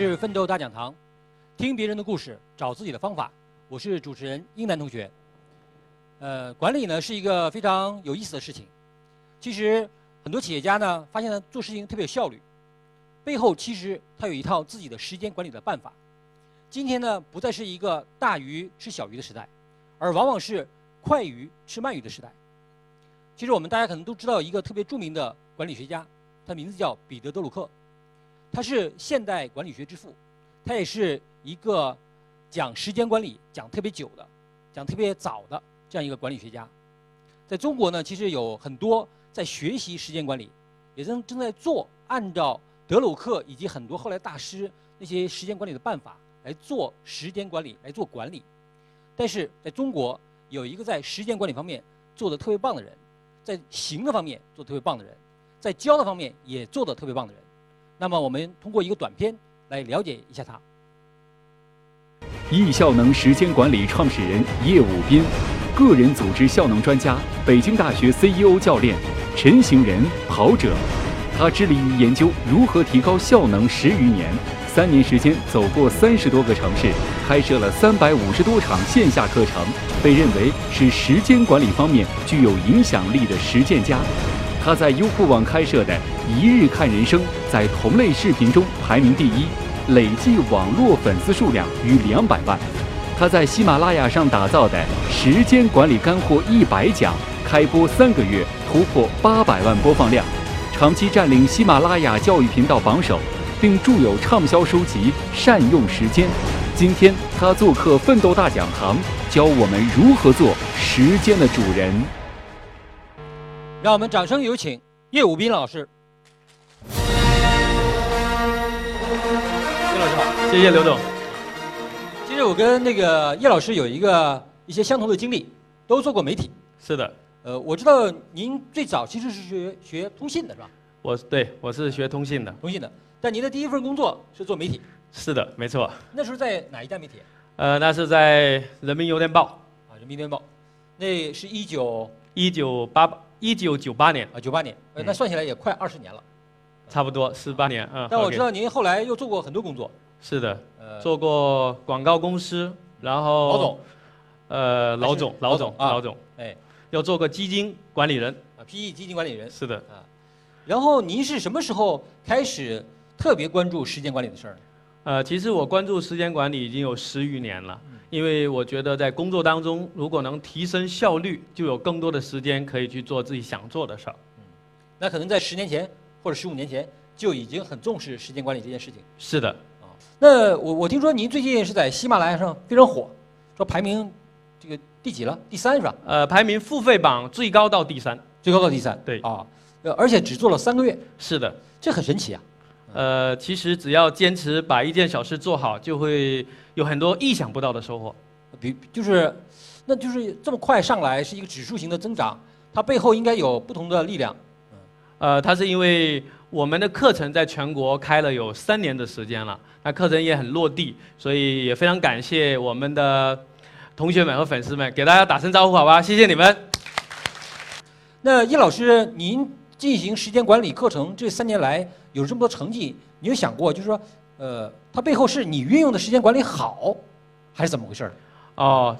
是奋斗大讲堂，听别人的故事，找自己的方法。我是主持人英南同学。呃，管理呢是一个非常有意思的事情。其实很多企业家呢，发现呢做事情特别有效率，背后其实他有一套自己的时间管理的办法。今天呢，不再是一个大鱼吃小鱼的时代，而往往是快鱼吃慢鱼的时代。其实我们大家可能都知道一个特别著名的管理学家，他名字叫彼得·德鲁克。他是现代管理学之父，他也是一个讲时间管理讲特别久的、讲特别早的这样一个管理学家。在中国呢，其实有很多在学习时间管理，也正正在做按照德鲁克以及很多后来大师那些时间管理的办法来做时间管理、来做管理。但是在中国有一个在时间管理方面做的特别棒的人，在行的方面做特别棒的人，在教的方面也做的特别棒的人。那么，我们通过一个短片来了解一下他。易效能时间管理创始人叶武斌，个人组织效能专家，北京大学 CEO 教练，陈行人跑者。他致力于研究如何提高效能十余年，三年时间走过三十多个城市，开设了三百五十多场线下课程，被认为是时间管理方面具有影响力的实践家。他在优酷网开设的《一日看人生》在同类视频中排名第一，累计网络粉丝数量逾两百万。他在喜马拉雅上打造的《时间管理干货一百讲》开播三个月突破八百万播放量，长期占领喜马拉雅教育频道榜首，并著有畅销书籍《善用时间》。今天他做客奋斗大讲堂，教我们如何做时间的主人。让我们掌声有请叶武斌老师。叶老师好，谢谢刘总。其实我跟那个叶老师有一个一些相同的经历，都做过媒体。是的。呃，我知道您最早其实是学学通信的，是吧？我对，我是学通信的。通信的，但您的第一份工作是做媒体。是的，没错。那时候在哪一家媒体？呃，那是在《人民邮电报》。啊，《人民邮电报》，那是一九一九八八。一九九八年啊，九八年，呃那算起来也快二十年了，差不多十八年啊。但我知道您后来又做过很多工作。是的，做过广告公司，然后老总，呃，老总，老总，老总，哎，又做过基金管理人啊，PE 基金管理人。是的啊，然后您是什么时候开始特别关注时间管理的事儿？呃，其实我关注时间管理已经有十余年了。因为我觉得在工作当中，如果能提升效率，就有更多的时间可以去做自己想做的事儿。嗯，那可能在十年前或者十五年前就已经很重视时间管理这件事情。是的，啊，那我我听说您最近是在喜马拉雅上非常火，说排名这个第几了？第三是吧？呃，排名付费榜最高到第三，最高到第三。对啊，而且只做了三个月。是的，这很神奇啊。呃，其实只要坚持把一件小事做好，就会有很多意想不到的收获。比就是，那就是这么快上来是一个指数型的增长，它背后应该有不同的力量。呃，它是因为我们的课程在全国开了有三年的时间了，那课程也很落地，所以也非常感谢我们的同学们和粉丝们，给大家打声招呼好吧？谢谢你们。那叶老师，您进行时间管理课程这三年来？有这么多成绩，你有想过，就是说，呃，它背后是你运用的时间管理好，还是怎么回事儿？哦，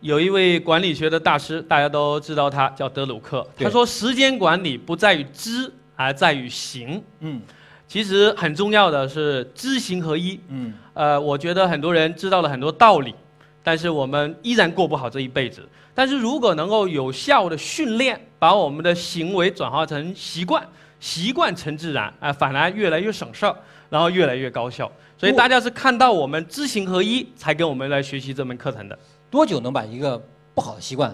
有一位管理学的大师，大家都知道他叫德鲁克。他说，时间管理不在于知，而在于行。嗯，其实很重要的是知行合一。嗯，呃，我觉得很多人知道了很多道理，但是我们依然过不好这一辈子。但是如果能够有效的训练，把我们的行为转化成习惯。习惯成自然，啊，反而越来越省事儿，然后越来越高效。所以大家是看到我们知行合一，才跟我们来学习这门课程的。多久能把一个不好的习惯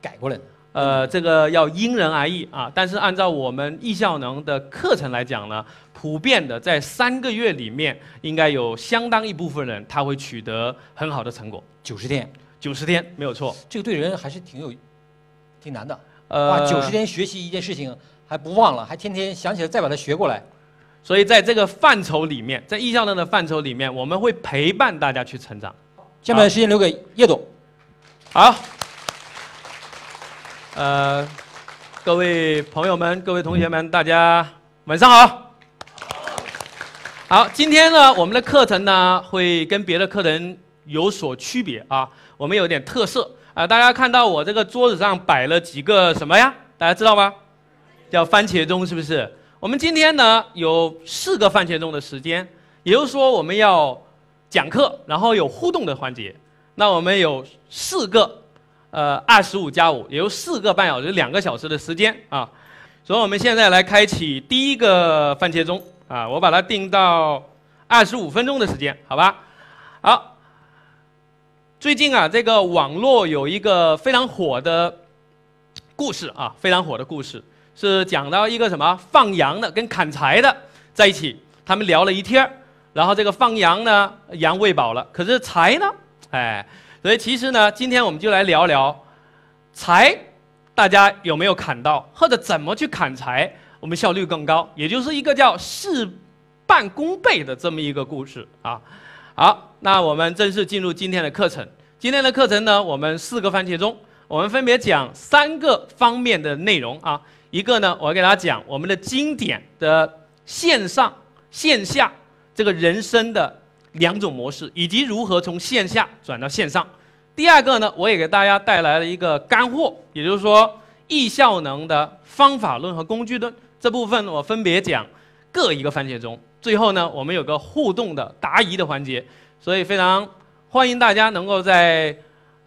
改过来呢？呃，这个要因人而异啊。但是按照我们易效能的课程来讲呢，普遍的在三个月里面，应该有相当一部分人他会取得很好的成果。九十天，九十天没有错。这个对人还是挺有，挺难的。呃，九十天学习一件事情。还不忘了，还天天想起来再把它学过来，所以在这个范畴里面，在易效能的范畴里面，我们会陪伴大家去成长。下面时间留给叶总。好，呃，各位朋友们，各位同学们，大家晚上好。好，今天呢，我们的课程呢会跟别的课程有所区别啊，我们有点特色啊。大家看到我这个桌子上摆了几个什么呀？大家知道吗？叫番茄钟，是不是？我们今天呢有四个番茄钟的时间，也就是说我们要讲课，然后有互动的环节。那我们有四个，呃，二十五加五，也就四个半小时，两个小时的时间啊。所以我们现在来开启第一个番茄钟。啊，我把它定到二十五分钟的时间，好吧？好，最近啊，这个网络有一个非常火的故事啊，非常火的故事，是讲到一个什么放羊的跟砍柴的在一起，他们聊了一天然后这个放羊呢，羊喂饱了，可是柴呢，哎，所以其实呢，今天我们就来聊聊柴，大家有没有砍到，或者怎么去砍柴？我们效率更高，也就是一个叫事半功倍的这么一个故事啊。好，那我们正式进入今天的课程。今天的课程呢，我们四个番茄钟，我们分别讲三个方面的内容啊。一个呢，我给大家讲我们的经典的线上线下这个人生的两种模式，以及如何从线下转到线上。第二个呢，我也给大家带来了一个干货，也就是说易效能的方法论和工具论。这部分我分别讲各一个番茄钟，最后呢，我们有个互动的答疑的环节，所以非常欢迎大家能够在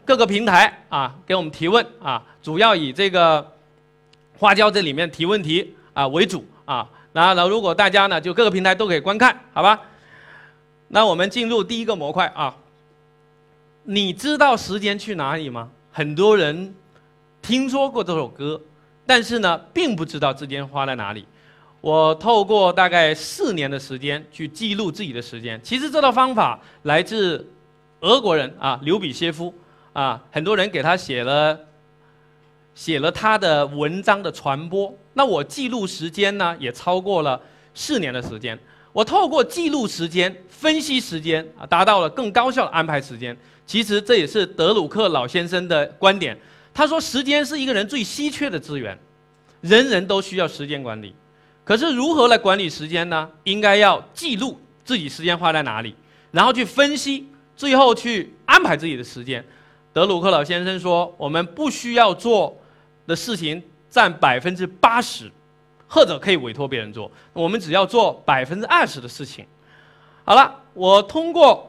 各个平台啊给我们提问啊，主要以这个花椒这里面提问题啊为主啊。那那如果大家呢就各个平台都可以观看，好吧？那我们进入第一个模块啊，你知道时间去哪里吗？很多人听说过这首歌。但是呢，并不知道时间花在哪里。我透过大概四年的时间去记录自己的时间。其实这套方法来自俄国人啊，刘比歇夫啊，很多人给他写了写了他的文章的传播。那我记录时间呢，也超过了四年的时间。我透过记录时间、分析时间啊，达到了更高效的安排时间。其实这也是德鲁克老先生的观点。他说：“时间是一个人最稀缺的资源，人人都需要时间管理。可是如何来管理时间呢？应该要记录自己时间花在哪里，然后去分析，最后去安排自己的时间。”德鲁克老先生说：“我们不需要做的事情占百分之八十，或者可以委托别人做，我们只要做百分之二十的事情。”好了，我通过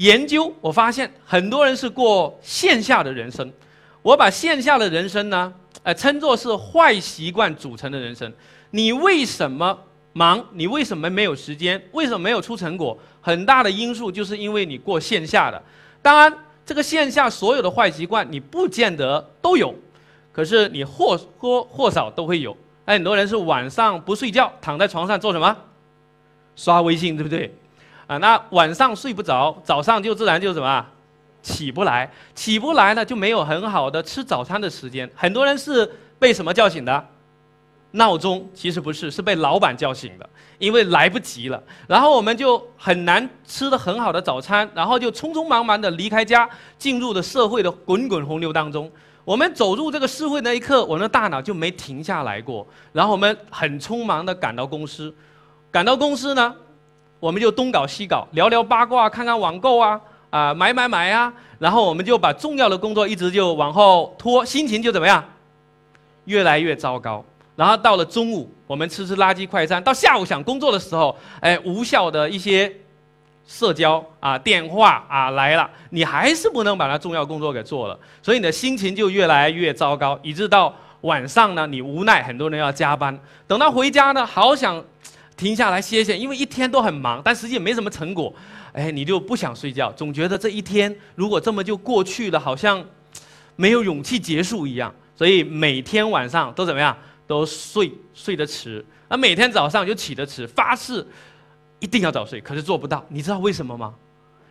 研究，我发现很多人是过线下的人生。我把线下的人生呢，呃，称作是坏习惯组成的人生。你为什么忙？你为什么没有时间？为什么没有出成果？很大的因素就是因为你过线下的。当然，这个线下所有的坏习惯你不见得都有，可是你或多或少都会有。哎很多人是晚上不睡觉，躺在床上做什么？刷微信，对不对？啊，那晚上睡不着，早上就自然就什么？起不来，起不来呢，就没有很好的吃早餐的时间。很多人是被什么叫醒的？闹钟其实不是，是被老板叫醒的，因为来不及了。然后我们就很难吃的很好的早餐，然后就匆匆忙忙的离开家，进入了社会的滚滚洪流当中。我们走入这个社会那一刻，我们的大脑就没停下来过。然后我们很匆忙的赶到公司，赶到公司呢，我们就东搞西搞，聊聊八卦，看看网购啊。啊，买买买啊！然后我们就把重要的工作一直就往后拖，心情就怎么样？越来越糟糕。然后到了中午，我们吃吃垃圾快餐；到下午想工作的时候，哎，无效的一些社交啊、电话啊来了，你还是不能把它重要工作给做了，所以你的心情就越来越糟糕，以致到晚上呢，你无奈很多人要加班，等到回家呢，好想停下来歇歇，因为一天都很忙，但实际没什么成果。哎，你就不想睡觉，总觉得这一天如果这么就过去了，好像没有勇气结束一样。所以每天晚上都怎么样？都睡睡得迟，那每天早上就起得迟，发誓一定要早睡，可是做不到。你知道为什么吗？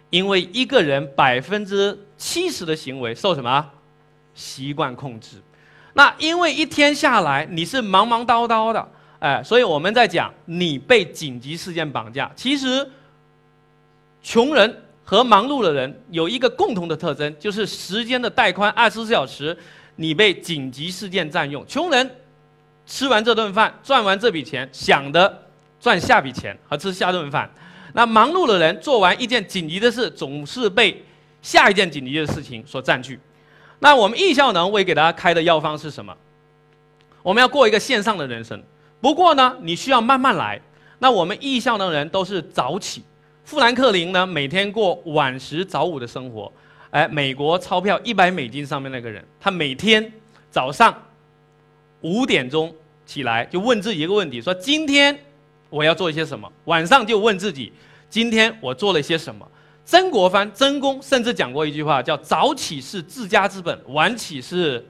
因为一个人百分之七十的行为受什么习惯控制？那因为一天下来你是忙忙叨叨的，哎，所以我们在讲你被紧急事件绑架，其实。穷人和忙碌的人有一个共同的特征，就是时间的带宽二十四小时，你被紧急事件占用。穷人吃完这顿饭，赚完这笔钱，想的赚下笔钱和吃下顿饭，那忙碌的人做完一件紧急的事，总是被下一件紧急的事情所占据。那我们易效能为给大家开的药方是什么？我们要过一个线上的人生。不过呢，你需要慢慢来。那我们易效能人都是早起。富兰克林呢，每天过晚十早五的生活。哎，美国钞票一百美金上面那个人，他每天早上五点钟起来就问自己一个问题：说今天我要做一些什么？晚上就问自己，今天我做了些什么？曾国藩曾公甚至讲过一句话，叫“早起是自家之本，晚起是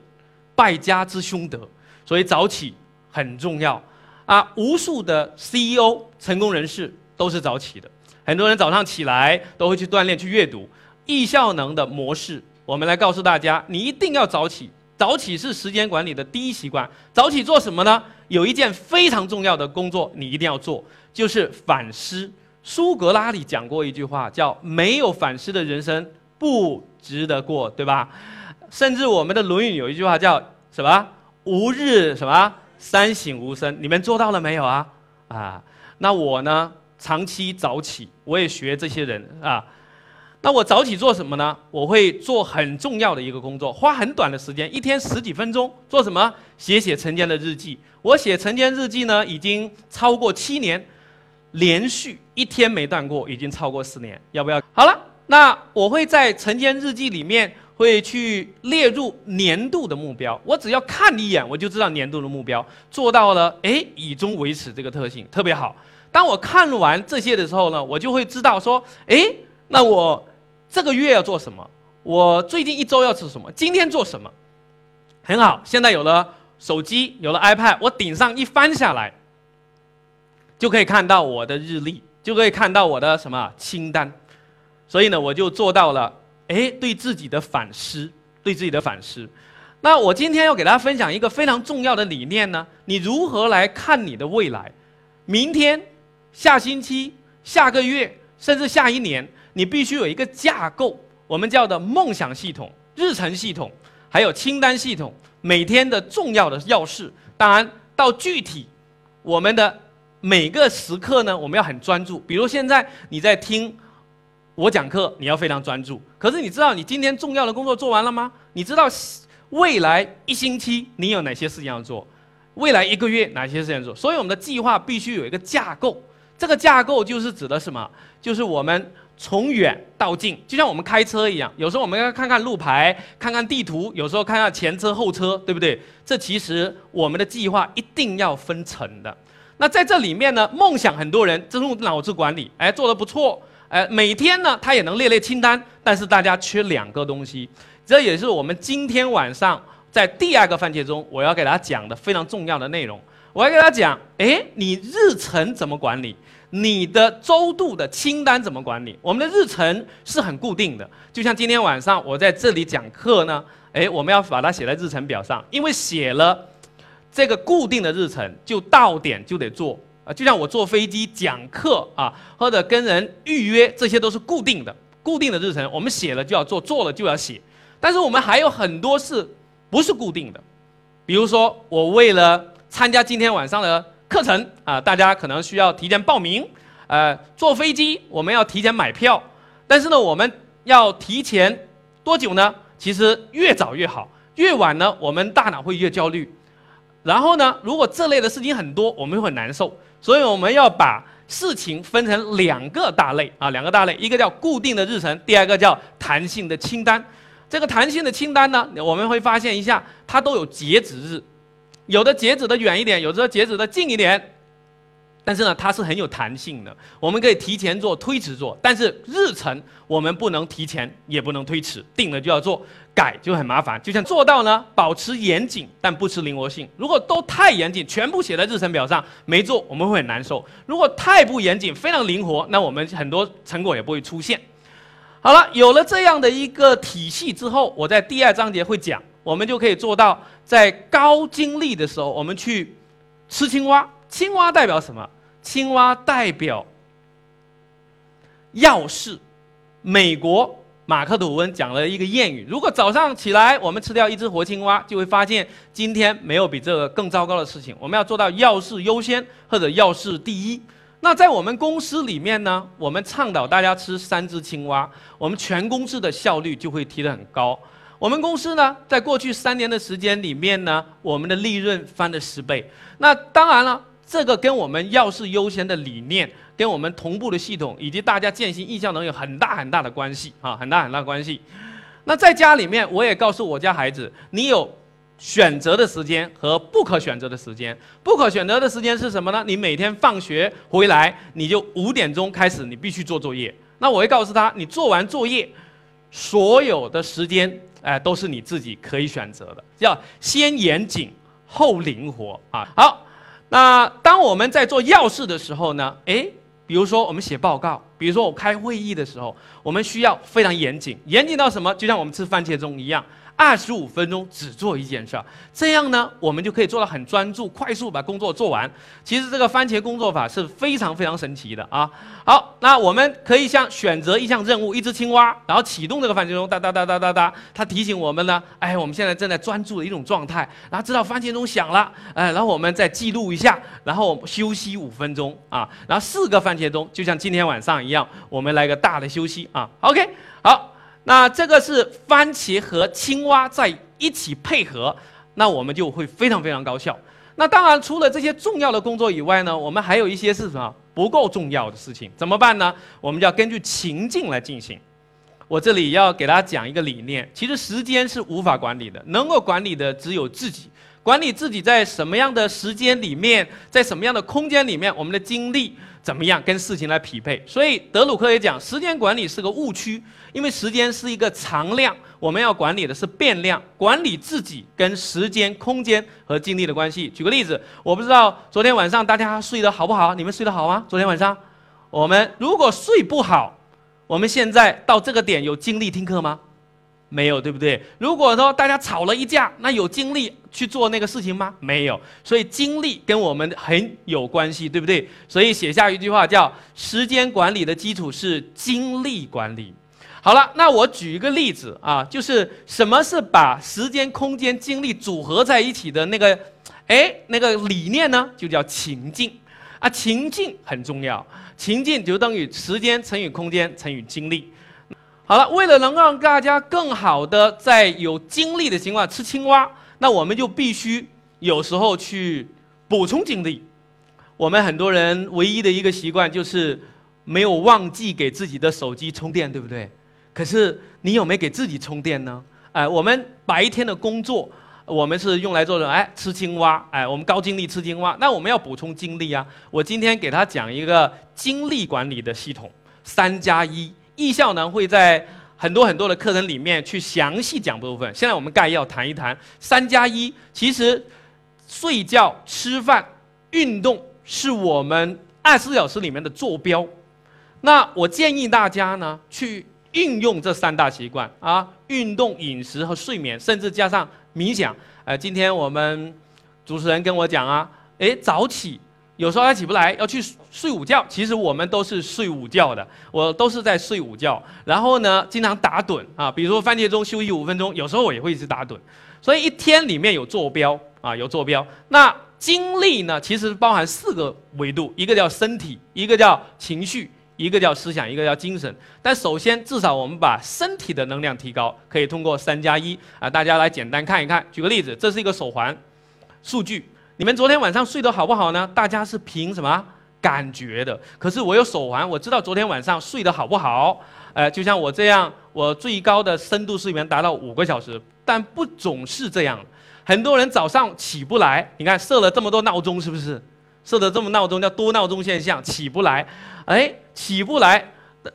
败家之凶德”。所以早起很重要啊！无数的 CEO 成功人士都是早起的。很多人早上起来都会去锻炼、去阅读。易效能的模式，我们来告诉大家：你一定要早起。早起是时间管理的第一习惯。早起做什么呢？有一件非常重要的工作，你一定要做，就是反思。苏格拉底讲过一句话，叫“没有反思的人生不值得过”，对吧？甚至我们的《论语》有一句话叫什么？“吾日什么三省吾身”，你们做到了没有啊？啊，那我呢？长期早起，我也学这些人啊。那我早起做什么呢？我会做很重要的一个工作，花很短的时间，一天十几分钟，做什么？写写晨间的日记。我写晨间日记呢，已经超过七年，连续一天没断过，已经超过四年。要不要？好了，那我会在晨间日记里面会去列入年度的目标。我只要看一眼，我就知道年度的目标做到了，哎，以终为始这个特性特别好。当我看完这些的时候呢，我就会知道说，哎，那我。这个月要做什么？我最近一周要做什么？今天做什么？很好，现在有了手机，有了 iPad，我顶上一翻下来，就可以看到我的日历，就可以看到我的什么清单。所以呢，我就做到了，哎，对自己的反思，对自己的反思。那我今天要给大家分享一个非常重要的理念呢，你如何来看你的未来？明天、下星期、下个月，甚至下一年。你必须有一个架构，我们叫的梦想系统、日程系统，还有清单系统，每天的重要的要事。当然，到具体，我们的每个时刻呢，我们要很专注。比如现在你在听我讲课，你要非常专注。可是你知道你今天重要的工作做完了吗？你知道未来一星期你有哪些事情要做？未来一个月哪些事情做？所以我们的计划必须有一个架构。这个架构就是指的什么？就是我们。从远到近，就像我们开车一样，有时候我们要看看路牌，看看地图，有时候看看前车后车，对不对？这其实我们的计划一定要分层的。那在这里面呢，梦想很多人这种脑子管理，哎，做的不错，哎，每天呢他也能列列清单，但是大家缺两个东西，这也是我们今天晚上在第二个环节中我要给大家讲的非常重要的内容。我要给大家讲，哎，你日程怎么管理？你的周度的清单怎么管理？我们的日程是很固定的，就像今天晚上我在这里讲课呢，哎，我们要把它写在日程表上，因为写了这个固定的日程，就到点就得做啊。就像我坐飞机讲课啊，或者跟人预约，这些都是固定的、固定的日程，我们写了就要做，做了就要写。但是我们还有很多事不是固定的，比如说我为了参加今天晚上的。课程啊，大家可能需要提前报名。呃，坐飞机我们要提前买票，但是呢，我们要提前多久呢？其实越早越好，越晚呢，我们大脑会越焦虑。然后呢，如果这类的事情很多，我们会很难受。所以我们要把事情分成两个大类啊，两个大类，一个叫固定的日程，第二个叫弹性的清单。这个弹性的清单呢，我们会发现一下，它都有截止日。有的截止的远一点，有的截止的近一点，但是呢，它是很有弹性的。我们可以提前做，推迟做，但是日程我们不能提前，也不能推迟，定了就要做，改就很麻烦。就像做到呢，保持严谨，但不失灵活性。如果都太严谨，全部写在日程表上，没做我们会很难受。如果太不严谨，非常灵活，那我们很多成果也不会出现。好了，有了这样的一个体系之后，我在第二章节会讲。我们就可以做到，在高精力的时候，我们去吃青蛙。青蛙代表什么？青蛙代表要事。美国马克吐温讲了一个谚语：如果早上起来我们吃掉一只活青蛙，就会发现今天没有比这个更糟糕的事情。我们要做到要事优先或者要事第一。那在我们公司里面呢，我们倡导大家吃三只青蛙，我们全公司的效率就会提得很高。我们公司呢，在过去三年的时间里面呢，我们的利润翻了十倍。那当然了，这个跟我们要事优先的理念，跟我们同步的系统，以及大家践行意效能有很大很大的关系啊，很大很大关系。那在家里面，我也告诉我家孩子，你有。选择的时间和不可选择的时间，不可选择的时间是什么呢？你每天放学回来，你就五点钟开始，你必须做作业。那我会告诉他，你做完作业，所有的时间，哎，都是你自己可以选择的，要先严谨后灵活啊。好，那当我们在做要事的时候呢，诶，比如说我们写报告，比如说我开会议的时候，我们需要非常严谨，严谨到什么？就像我们吃番茄钟一样。二十五分钟只做一件事儿，这样呢，我们就可以做到很专注、快速把工作做完。其实这个番茄工作法是非常非常神奇的啊！好，那我们可以像选择一项任务，一只青蛙，然后启动这个番茄钟，哒哒哒哒哒哒，它提醒我们呢，哎，我们现在正在专注的一种状态，然后知道番茄钟响了，哎，然后我们再记录一下，然后休息五分钟啊，然后四个番茄钟，就像今天晚上一样，我们来个大的休息啊。OK，好。那这个是番茄和青蛙在一起配合，那我们就会非常非常高效。那当然，除了这些重要的工作以外呢，我们还有一些是什么不够重要的事情，怎么办呢？我们就要根据情境来进行。我这里要给大家讲一个理念，其实时间是无法管理的，能够管理的只有自己。管理自己在什么样的时间里面，在什么样的空间里面，我们的精力怎么样跟事情来匹配？所以德鲁克也讲，时间管理是个误区。因为时间是一个常量，我们要管理的是变量，管理自己跟时间、空间和精力的关系。举个例子，我不知道昨天晚上大家睡得好不好？你们睡得好吗？昨天晚上，我们如果睡不好，我们现在到这个点有精力听课吗？没有，对不对？如果说大家吵了一架，那有精力去做那个事情吗？没有。所以精力跟我们很有关系，对不对？所以写下一句话叫：时间管理的基础是精力管理。好了，那我举一个例子啊，就是什么是把时间、空间、精力组合在一起的那个，哎，那个理念呢，就叫情境啊。情境很重要，情境就等于时间乘以空间乘以精力。好了，为了能让大家更好的在有精力的情况下吃青蛙，那我们就必须有时候去补充精力。我们很多人唯一的一个习惯就是没有忘记给自己的手机充电，对不对？可是你有没有给自己充电呢？哎，我们白天的工作，我们是用来做的，哎，吃青蛙，哎，我们高精力吃青蛙，那我们要补充精力啊。我今天给他讲一个精力管理的系统，三加一，易效能会在很多很多的课程里面去详细讲部分。现在我们概要谈一谈三加一。其实，睡觉、吃饭、运动是我们二十四小时里面的坐标。那我建议大家呢去。运用这三大习惯啊，运动、饮食和睡眠，甚至加上冥想。呃，今天我们主持人跟我讲啊，诶，早起，有时候他起不来，要去睡午觉。其实我们都是睡午觉的，我都是在睡午觉。然后呢，经常打盹啊，比如说番茄钟休息五分钟，有时候我也会一直打盹。所以一天里面有坐标啊，有坐标。那精力呢，其实包含四个维度，一个叫身体，一个叫情绪。一个叫思想，一个叫精神。但首先，至少我们把身体的能量提高，可以通过三加一啊。大家来简单看一看。举个例子，这是一个手环，数据。你们昨天晚上睡得好不好呢？大家是凭什么感觉的？可是我有手环，我知道昨天晚上睡得好不好。呃，就像我这样，我最高的深度睡眠达到五个小时，但不总是这样。很多人早上起不来，你看设了这么多闹钟，是不是？设的这么闹钟叫多闹钟现象，起不来。哎，起不来。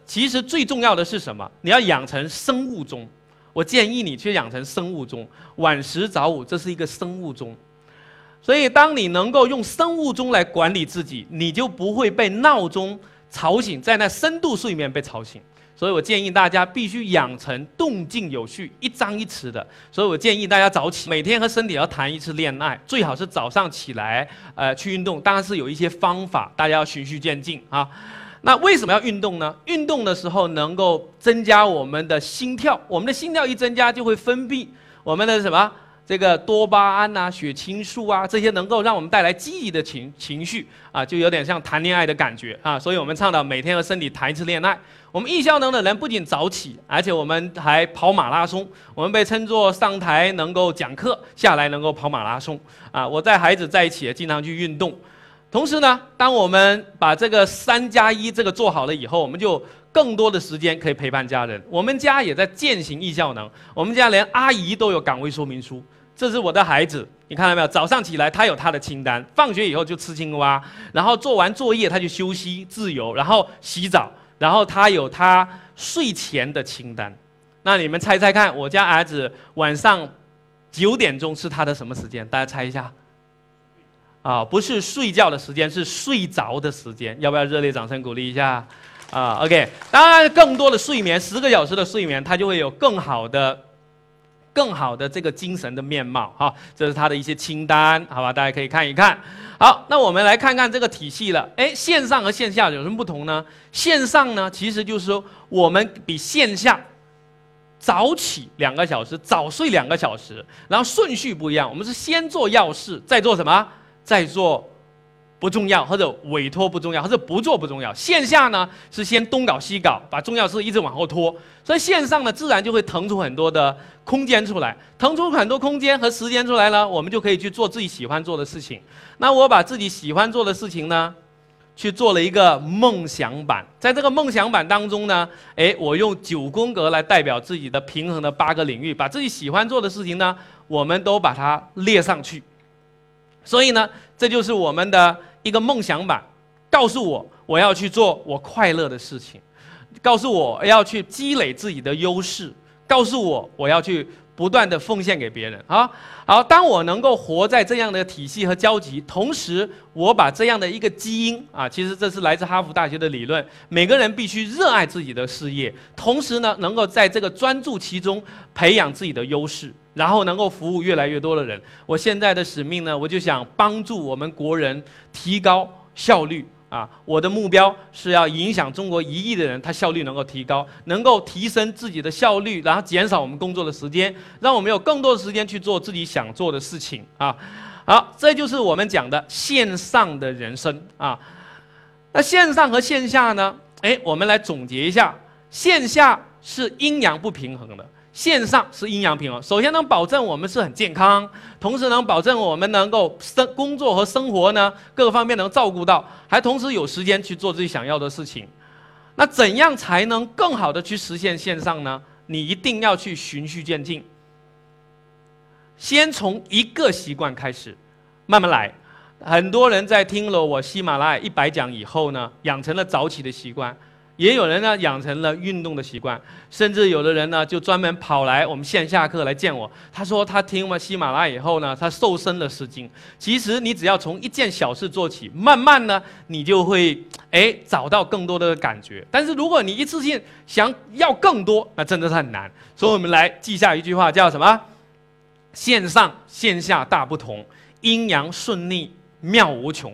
其实最重要的是什么？你要养成生物钟。我建议你去养成生物钟，晚十早五，这是一个生物钟。所以，当你能够用生物钟来管理自己，你就不会被闹钟吵醒，在那深度睡眠被吵醒。所以我建议大家必须养成动静有序、一张一弛的。所以我建议大家早起，每天和身体要谈一次恋爱，最好是早上起来，呃，去运动。当然是有一些方法，大家要循序渐进啊。那为什么要运动呢？运动的时候能够增加我们的心跳，我们的心跳一增加就会分泌我们的什么这个多巴胺啊、血清素啊，这些能够让我们带来记忆的情情绪啊，就有点像谈恋爱的感觉啊。所以我们倡导每天和身体谈一次恋爱。我们易效能的人不仅早起，而且我们还跑马拉松。我们被称作上台能够讲课，下来能够跑马拉松啊。我带孩子在一起也，经常去运动。同时呢，当我们把这个三加一这个做好了以后，我们就更多的时间可以陪伴家人。我们家也在践行易效能，我们家连阿姨都有岗位说明书。这是我的孩子，你看到没有？早上起来他有他的清单，放学以后就吃青蛙，然后做完作业他就休息自由，然后洗澡，然后他有他睡前的清单。那你们猜猜看，我家儿子晚上九点钟是他的什么时间？大家猜一下。啊，不是睡觉的时间，是睡着的时间。要不要热烈掌声鼓励一下？啊，OK。当然，更多的睡眠，十个小时的睡眠，他就会有更好的。更好的这个精神的面貌哈，这是他的一些清单，好吧？大家可以看一看。好，那我们来看看这个体系了。哎，线上和线下有什么不同呢？线上呢，其实就是说我们比线下早起两个小时，早睡两个小时，然后顺序不一样。我们是先做要事，再做什么？再做。不重要，或者委托不重要，或者不做不重要。线下呢是先东搞西搞，把重要事一直往后拖，所以线上呢自然就会腾出很多的空间出来，腾出很多空间和时间出来呢，我们就可以去做自己喜欢做的事情。那我把自己喜欢做的事情呢，去做了一个梦想版，在这个梦想版当中呢，诶，我用九宫格来代表自己的平衡的八个领域，把自己喜欢做的事情呢，我们都把它列上去。所以呢，这就是我们的。一个梦想版，告诉我我要去做我快乐的事情，告诉我要去积累自己的优势，告诉我我要去不断的奉献给别人啊！好，当我能够活在这样的体系和交集，同时我把这样的一个基因啊，其实这是来自哈佛大学的理论，每个人必须热爱自己的事业，同时呢，能够在这个专注其中培养自己的优势。然后能够服务越来越多的人。我现在的使命呢，我就想帮助我们国人提高效率啊！我的目标是要影响中国一亿的人，他效率能够提高，能够提升自己的效率，然后减少我们工作的时间，让我们有更多的时间去做自己想做的事情啊！好，这就是我们讲的线上的人生啊。那线上和线下呢？哎，我们来总结一下：线下是阴阳不平衡的。线上是阴阳平衡，首先能保证我们是很健康，同时能保证我们能够生工作和生活呢各个方面能照顾到，还同时有时间去做自己想要的事情。那怎样才能更好的去实现线上呢？你一定要去循序渐进，先从一个习惯开始，慢慢来。很多人在听了我喜马拉雅一百讲以后呢，养成了早起的习惯。也有人呢养成了运动的习惯，甚至有的人呢就专门跑来我们线下课来见我。他说他听完喜马拉雅以后呢，他瘦身了十斤。其实你只要从一件小事做起，慢慢呢你就会哎找到更多的感觉。但是如果你一次性想要更多，那真的是很难。所以我们来记下一句话，叫什么？线上线下大不同，阴阳顺逆妙无穷。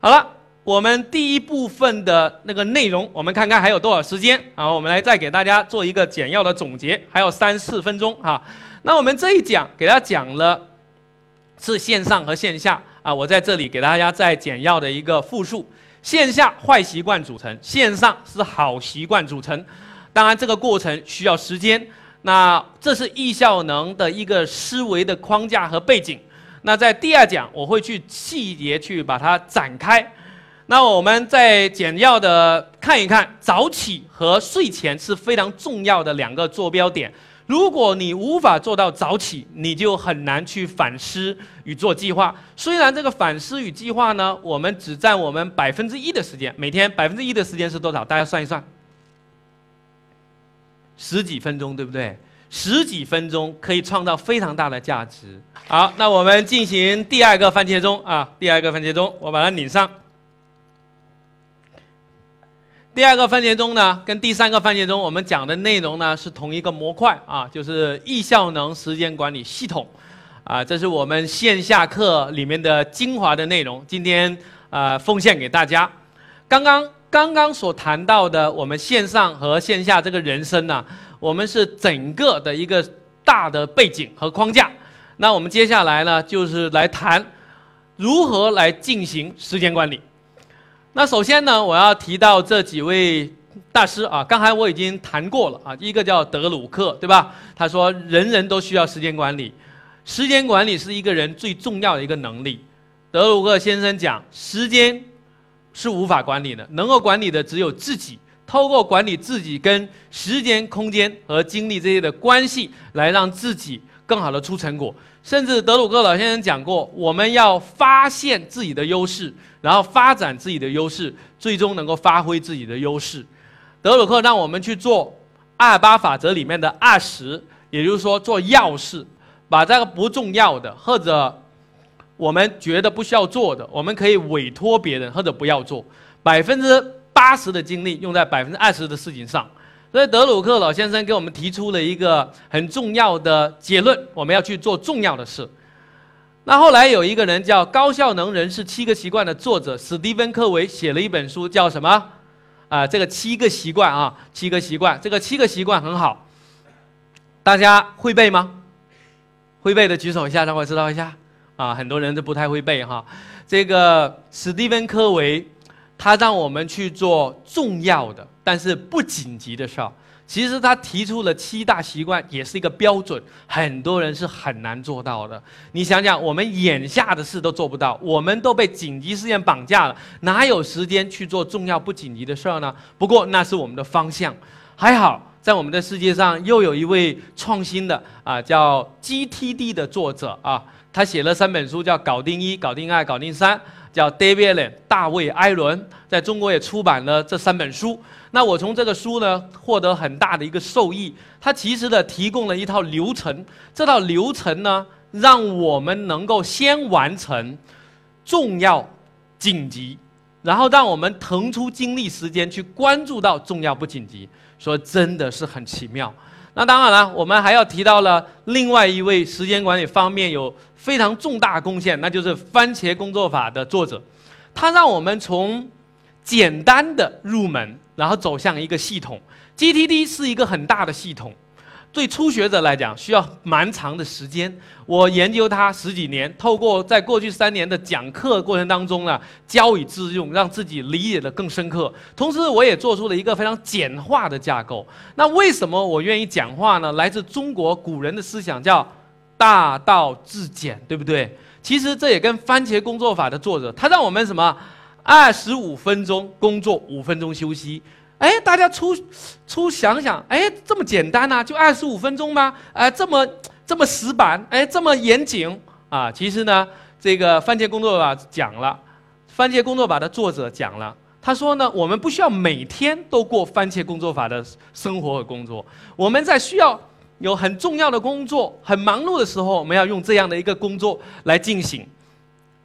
好了。我们第一部分的那个内容，我们看看还有多少时间啊？我们来再给大家做一个简要的总结，还有三四分钟哈。那我们这一讲给大家讲了是线上和线下啊，我在这里给大家再简要的一个复述：线下坏习惯组成，线上是好习惯组成。当然这个过程需要时间。那这是易效能的一个思维的框架和背景。那在第二讲我会去细节去把它展开。那我们再简要的看一看，早起和睡前是非常重要的两个坐标点。如果你无法做到早起，你就很难去反思与做计划。虽然这个反思与计划呢，我们只占我们百分之一的时间，每天百分之一的时间是多少？大家算一算，十几分钟，对不对？十几分钟可以创造非常大的价值。好，那我们进行第二个番茄钟啊，第二个番茄钟，我把它拧上。第二个番茄钟呢，跟第三个番茄钟我们讲的内容呢是同一个模块啊，就是易效能时间管理系统，啊，这是我们线下课里面的精华的内容，今天啊奉献给大家。刚刚刚刚所谈到的我们线上和线下这个人生呢，我们是整个的一个大的背景和框架。那我们接下来呢，就是来谈如何来进行时间管理。那首先呢，我要提到这几位大师啊，刚才我已经谈过了啊，一个叫德鲁克，对吧？他说人人都需要时间管理，时间管理是一个人最重要的一个能力。德鲁克先生讲，时间是无法管理的，能够管理的只有自己。透过管理自己跟时间、空间和精力这些的关系，来让自己更好的出成果。甚至德鲁克老先生讲过，我们要发现自己的优势，然后发展自己的优势，最终能够发挥自己的优势。德鲁克让我们去做二八法则里面的二十，也就是说做要事，把这个不重要的或者我们觉得不需要做的，我们可以委托别人或者不要做百分之。八十的精力用在百分之二十的事情上，所以德鲁克老先生给我们提出了一个很重要的结论：我们要去做重要的事。那后来有一个人叫《高效能人士七个习惯》的作者史蒂芬·科维写了一本书，叫什么？啊，这个七个习惯啊，七个习惯，这个七个习惯很好，大家会背吗？会背的举手一下，让我知道一下。啊，很多人都不太会背哈。这个史蒂芬·科维。他让我们去做重要的，但是不紧急的事儿。其实他提出了七大习惯，也是一个标准，很多人是很难做到的。你想想，我们眼下的事都做不到，我们都被紧急事件绑架了，哪有时间去做重要不紧急的事儿呢？不过那是我们的方向。还好，在我们的世界上又有一位创新的啊，叫 GTD 的作者啊，他写了三本书，叫《搞定一》《搞定二》《搞定三》。叫 David Allen，大卫·艾伦，在中国也出版了这三本书。那我从这个书呢，获得很大的一个受益。它其实呢，提供了一套流程。这套流程呢，让我们能够先完成重要、紧急，然后让我们腾出精力时间去关注到重要不紧急。说真的是很奇妙。那当然了，我们还要提到了另外一位时间管理方面有非常重大贡献，那就是番茄工作法的作者。他让我们从简单的入门，然后走向一个系统。GTD 是一个很大的系统。对初学者来讲，需要蛮长的时间。我研究它十几年，透过在过去三年的讲课过程当中呢，教以致用，让自己理解的更深刻。同时，我也做出了一个非常简化的架构。那为什么我愿意讲话呢？来自中国古人的思想，叫“大道至简”，对不对？其实这也跟番茄工作法的作者，他让我们什么？二十五分钟工作，五分钟休息。哎，大家出出想想，哎，这么简单呐，就二十五分钟吗？哎，这么这么死板，哎，这么严谨啊！其实呢，这个番茄工作法讲了，番茄工作法的作者讲了，他说呢，我们不需要每天都过番茄工作法的生活和工作，我们在需要有很重要的工作、很忙碌的时候，我们要用这样的一个工作来进行。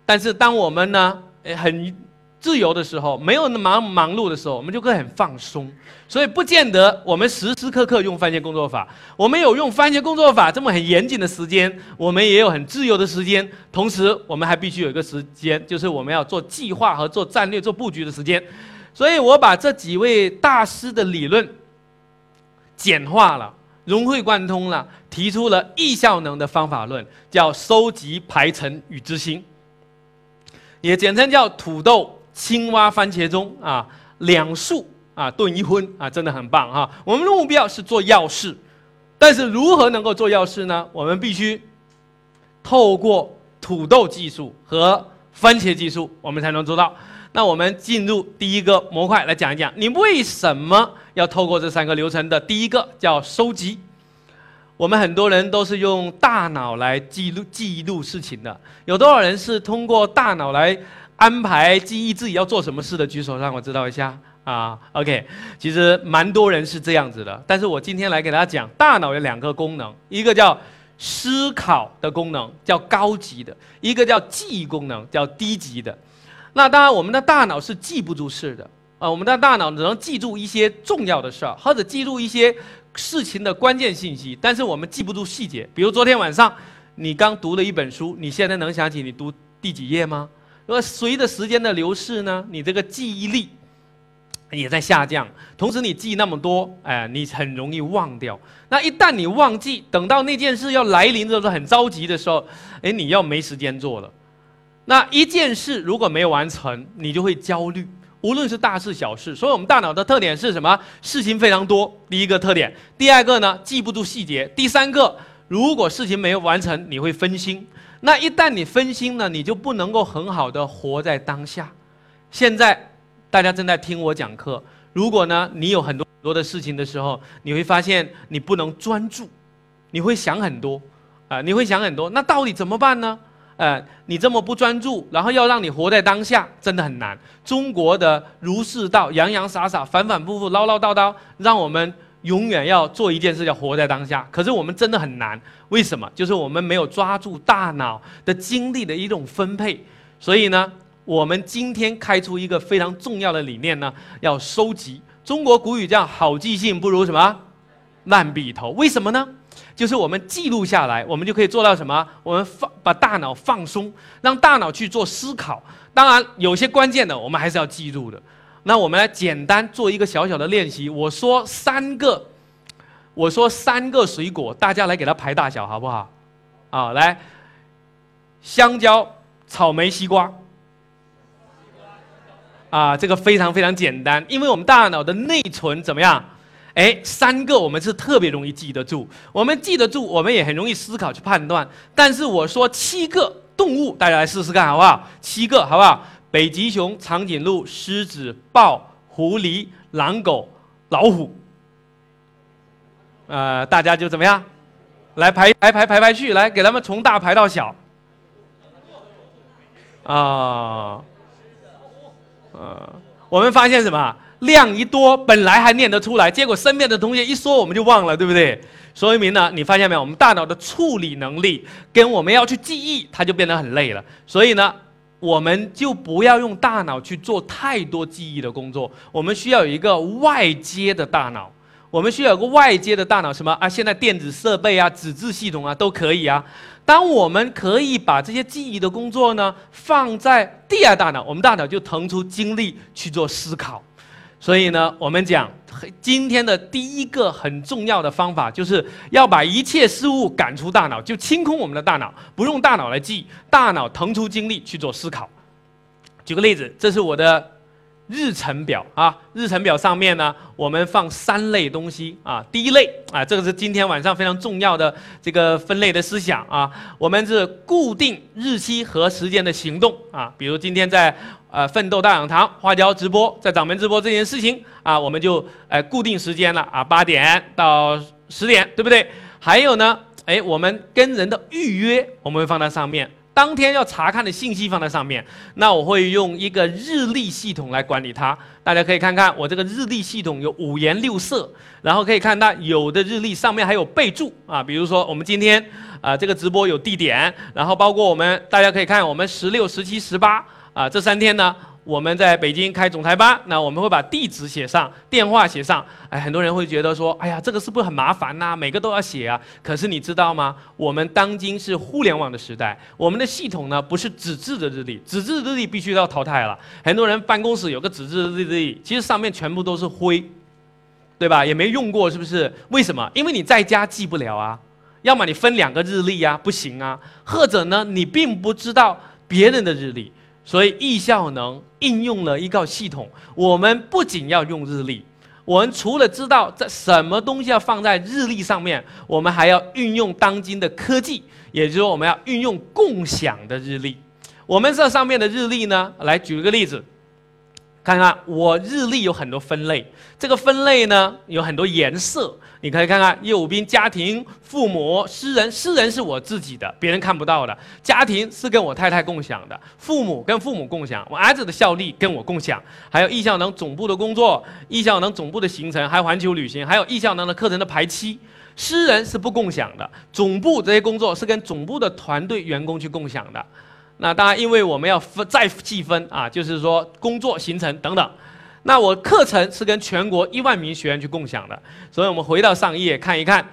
但是当我们呢，很自由的时候，没有那忙忙碌的时候，我们就会很放松。所以不见得我们时时刻刻用番茄工作法。我们有用番茄工作法这么很严谨的时间，我们也有很自由的时间。同时，我们还必须有一个时间，就是我们要做计划和做战略、做布局的时间。所以我把这几位大师的理论简化了、融会贯通了，提出了易效能的方法论，叫收集、排程与执行，也简称叫土豆。青蛙番茄钟啊，两素啊炖一荤啊，真的很棒哈。我们的目标是做要事，但是如何能够做要事呢？我们必须透过土豆技术和番茄技术，我们才能做到。那我们进入第一个模块来讲一讲，你为什么要透过这三个流程的？第一个叫收集。我们很多人都是用大脑来记录记录事情的，有多少人是通过大脑来？安排记忆自己要做什么事的举手，让我知道一下啊。OK，其实蛮多人是这样子的，但是我今天来给大家讲，大脑有两个功能，一个叫思考的功能，叫高级的；一个叫记忆功能，叫低级的。那当然，我们的大脑是记不住事的啊，我们的大脑只能记住一些重要的事儿，或者记住一些事情的关键信息，但是我们记不住细节。比如昨天晚上你刚读了一本书，你现在能想起你读第几页吗？而随着时间的流逝呢，你这个记忆力也在下降。同时，你记那么多，哎，你很容易忘掉。那一旦你忘记，等到那件事要来临的时候，很着急的时候，哎，你要没时间做了。那一件事如果没有完成，你就会焦虑。无论是大事小事，所以我们大脑的特点是什么？事情非常多。第一个特点，第二个呢，记不住细节。第三个，如果事情没有完成，你会分心。那一旦你分心了，你就不能够很好的活在当下。现在大家正在听我讲课，如果呢你有很多很多的事情的时候，你会发现你不能专注，你会想很多，啊，你会想很多。那到底怎么办呢？呃，你这么不专注，然后要让你活在当下，真的很难。中国的儒释道洋洋洒洒、反反复复、唠唠叨叨，让我们永远要做一件事，叫活在当下。可是我们真的很难，为什么？就是我们没有抓住大脑的精力的一种分配。所以呢，我们今天开出一个非常重要的理念呢，要收集。中国古语叫“好记性不如什么烂笔头”，为什么呢？就是我们记录下来，我们就可以做到什么？我们放把大脑放松，让大脑去做思考。当然，有些关键的我们还是要记录的。那我们来简单做一个小小的练习。我说三个，我说三个水果，大家来给它排大小，好不好？啊，来，香蕉、草莓、西瓜。啊，这个非常非常简单，因为我们大脑的内存怎么样？哎，三个我们是特别容易记得住，我们记得住，我们也很容易思考去判断。但是我说七个动物，大家来试试看好不好？七个好不好？北极熊、长颈鹿、狮子、豹、狐狸、狼狗、老虎。呃，大家就怎么样？来排排排排排去，来给他们从大排到小。啊，呃，我们发现什么？量一多，本来还念得出来，结果身边的同学一说，我们就忘了，对不对？说明呢，你发现没有？我们大脑的处理能力跟我们要去记忆，它就变得很累了。所以呢，我们就不要用大脑去做太多记忆的工作。我们需要有一个外接的大脑，我们需要有个外接的大脑，什么啊？现在电子设备啊、纸质系统啊都可以啊。当我们可以把这些记忆的工作呢放在第二大脑，我们大脑就腾出精力去做思考。所以呢，我们讲今天的第一个很重要的方法，就是要把一切事物赶出大脑，就清空我们的大脑，不用大脑来记，大脑腾出精力去做思考。举个例子，这是我的。日程表啊，日程表上面呢，我们放三类东西啊。第一类啊，这个是今天晚上非常重要的这个分类的思想啊。我们是固定日期和时间的行动啊，比如今天在呃奋斗大讲堂花椒直播，在掌门直播这件事情啊，我们就呃固定时间了啊，八点到十点，对不对？还有呢，哎，我们跟人的预约，我们会放在上面。当天要查看的信息放在上面，那我会用一个日历系统来管理它。大家可以看看我这个日历系统有五颜六色，然后可以看到有的日历上面还有备注啊，比如说我们今天啊这个直播有地点，然后包括我们大家可以看我们十六、十七、十八啊这三天呢。我们在北京开总台班，那我们会把地址写上，电话写上。哎，很多人会觉得说，哎呀，这个是不是很麻烦呐？每个都要写啊。可是你知道吗？我们当今是互联网的时代，我们的系统呢不是纸质的日历，纸质日历必须要淘汰了。很多人办公室有个纸质日历，其实上面全部都是灰，对吧？也没用过，是不是？为什么？因为你在家记不了啊。要么你分两个日历啊，不行啊。或者呢，你并不知道别人的日历。所以易效能应用了一个系统，我们不仅要用日历，我们除了知道在什么东西要放在日历上面，我们还要运用当今的科技，也就是说我们要运用共享的日历。我们这上面的日历呢，来举个例子。看看我日历有很多分类，这个分类呢有很多颜色，你可以看看业务兵家庭、父母、私人，私人是我自己的，别人看不到的；家庭是跟我太太共享的，父母跟父母共享，我儿子的效力跟我共享，还有易效能总部的工作、易效能总部的行程，还有环球旅行，还有易效能的课程的排期。私人是不共享的，总部这些工作是跟总部的团队员工去共享的。那当然，因为我们要分再细分啊，就是说工作行程等等。那我课程是跟全国一万名学员去共享的，所以我们回到上一页看一看，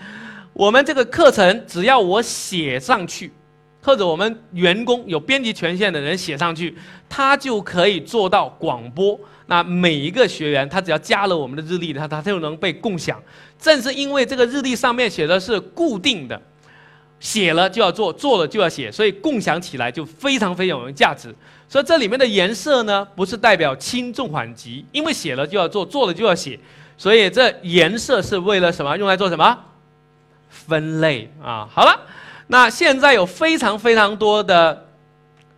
我们这个课程只要我写上去，或者我们员工有编辑权限的人写上去，他就可以做到广播。那每一个学员他只要加了我们的日历，他他就能被共享。正是因为这个日历上面写的是固定的，写了就要做，做了就要写，所以共享起来就非常非常有价值。所以这里面的颜色呢，不是代表轻重缓急，因为写了就要做，做了就要写，所以这颜色是为了什么？用来做什么？分类啊。好了，那现在有非常非常多的。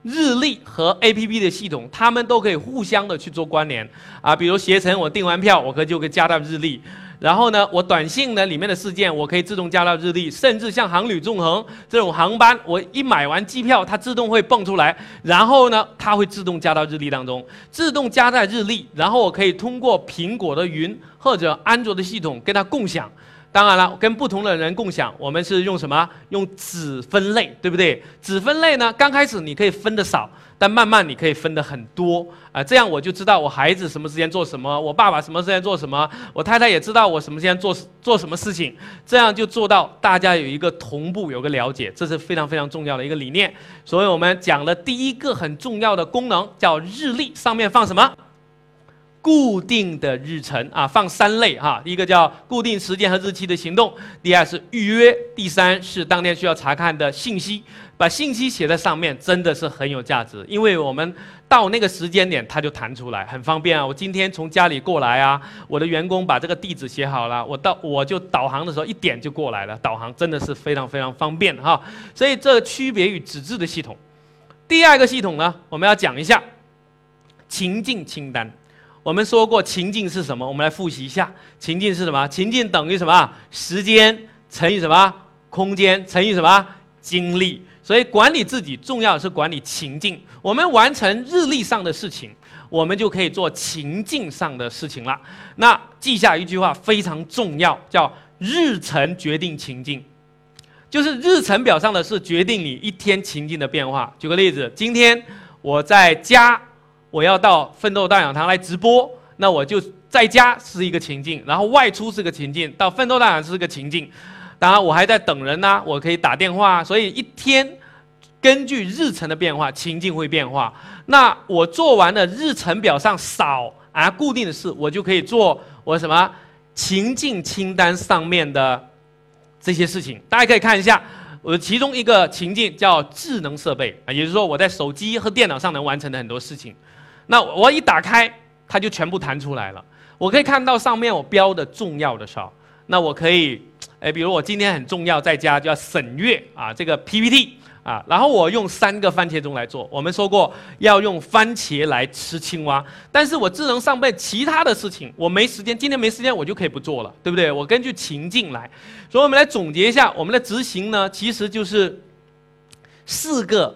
日历和 A P P 的系统，他们都可以互相的去做关联啊。比如携程，我订完票，我可就可以加到日历。然后呢，我短信呢里面的事件，我可以自动加到日历。甚至像航旅纵横这种航班，我一买完机票，它自动会蹦出来，然后呢，它会自动加到日历当中，自动加在日历。然后我可以通过苹果的云或者安卓的系统跟它共享。当然了，跟不同的人共享，我们是用什么？用子分类，对不对？子分类呢，刚开始你可以分的少，但慢慢你可以分的很多啊。这样我就知道我孩子什么时间做什么，我爸爸什么时间做什么，我太太也知道我什么时间做做什么事情。这样就做到大家有一个同步，有个了解，这是非常非常重要的一个理念。所以我们讲了第一个很重要的功能，叫日历，上面放什么？固定的日程啊，放三类哈，一个叫固定时间和日期的行动，第二是预约，第三是当天需要查看的信息。把信息写在上面真的是很有价值，因为我们到那个时间点它就弹出来，很方便啊。我今天从家里过来啊，我的员工把这个地址写好了，我到我就导航的时候一点就过来了，导航真的是非常非常方便哈。所以这区别于纸质的系统。第二个系统呢，我们要讲一下情境清单。我们说过情境是什么？我们来复习一下，情境是什么？情境等于什么？时间乘以什么？空间乘以什么？精力。所以管理自己重要的是管理情境。我们完成日历上的事情，我们就可以做情境上的事情了。那记下一句话非常重要，叫日程决定情境，就是日程表上的事决定你一天情境的变化。举个例子，今天我在家。我要到奋斗大讲堂来直播，那我就在家是一个情境，然后外出是个情境，到奋斗大讲堂是个情境。当然，我还在等人呢，我可以打电话。所以一天根据日程的变化，情境会变化。那我做完了日程表上少而固定的事，我就可以做我什么情境清单上面的这些事情。大家可以看一下。我其中一个情境叫智能设备啊，也就是说我在手机和电脑上能完成的很多事情。那我一打开，它就全部弹出来了。我可以看到上面我标的重要的少。那我可以，哎，比如我今天很重要，在家就要审阅啊这个 PPT。啊，然后我用三个番茄钟来做。我们说过要用番茄来吃青蛙，但是我智能上辈其他的事情我没时间，今天没时间我就可以不做了，对不对？我根据情境来，所以我们来总结一下，我们的执行呢，其实就是四个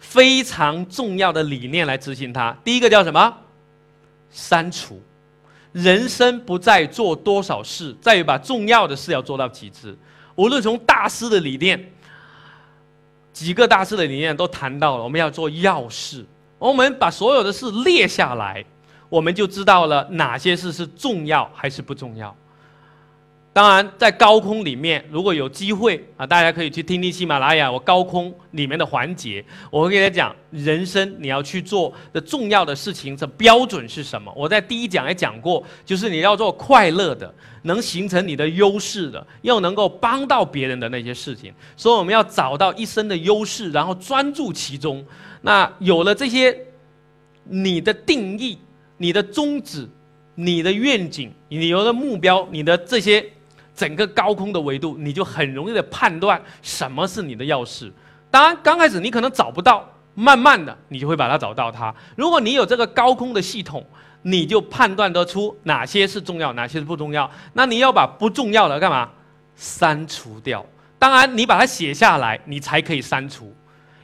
非常重要的理念来执行它。第一个叫什么？删除。人生不在做多少事，在于把重要的事要做到极致。无论从大师的理念。几个大师的理念都谈到了，我们要做要事，我们把所有的事列下来，我们就知道了哪些事是重要还是不重要。当然，在高空里面，如果有机会啊，大家可以去听听喜马拉雅我高空里面的环节，我会跟大家讲人生你要去做的重要的事情的标准是什么。我在第一讲也讲过，就是你要做快乐的，能形成你的优势的，又能够帮到别人的那些事情。所以我们要找到一生的优势，然后专注其中。那有了这些，你的定义、你的宗旨、你的愿景、你有了目标、你的这些。整个高空的维度，你就很容易的判断什么是你的钥匙。当然，刚开始你可能找不到，慢慢的你就会把它找到它。如果你有这个高空的系统，你就判断得出哪些是重要，哪些是不重要。那你要把不重要的干嘛？删除掉。当然，你把它写下来，你才可以删除，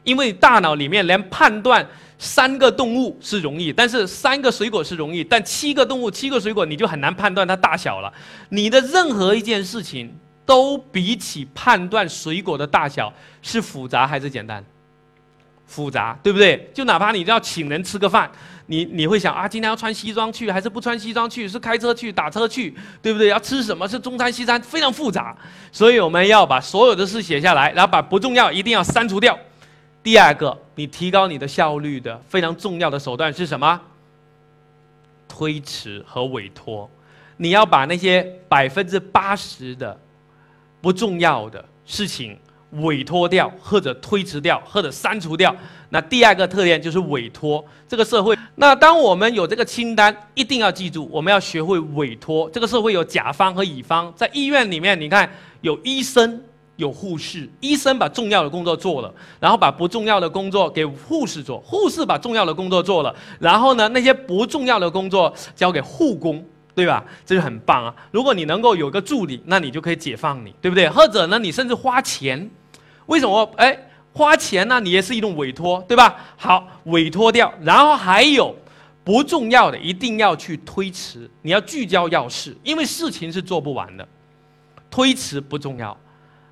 因为大脑里面连判断。三个动物是容易，但是三个水果是容易，但七个动物、七个水果你就很难判断它大小了。你的任何一件事情都比起判断水果的大小是复杂还是简单？复杂，对不对？就哪怕你要请人吃个饭，你你会想啊，今天要穿西装去还是不穿西装去？是开车去、打车去，对不对？要吃什么是中餐、西餐，非常复杂。所以我们要把所有的事写下来，然后把不重要一定要删除掉。第二个，你提高你的效率的非常重要的手段是什么？推迟和委托。你要把那些百分之八十的不重要的事情委托掉，或者推迟掉，或者删除掉。那第二个特点就是委托。这个社会，那当我们有这个清单，一定要记住，我们要学会委托。这个社会有甲方和乙方，在医院里面，你看有医生。有护士，医生把重要的工作做了，然后把不重要的工作给护士做，护士把重要的工作做了，然后呢，那些不重要的工作交给护工，对吧？这就很棒啊！如果你能够有个助理，那你就可以解放你，对不对？或者呢，你甚至花钱，为什么？哎，花钱呢，你也是一种委托，对吧？好，委托掉，然后还有不重要的一定要去推迟，你要聚焦要事，因为事情是做不完的，推迟不重要。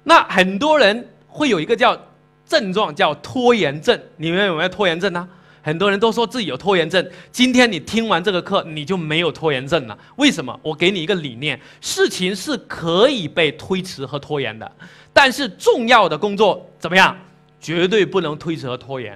那很多人会有一个叫症状，叫拖延症。你们有没有拖延症呢？很多人都说自己有拖延症。今天你听完这个课，你就没有拖延症了。为什么？我给你一个理念：事情是可以被推迟和拖延的，但是重要的工作怎么样？绝对不能推迟和拖延。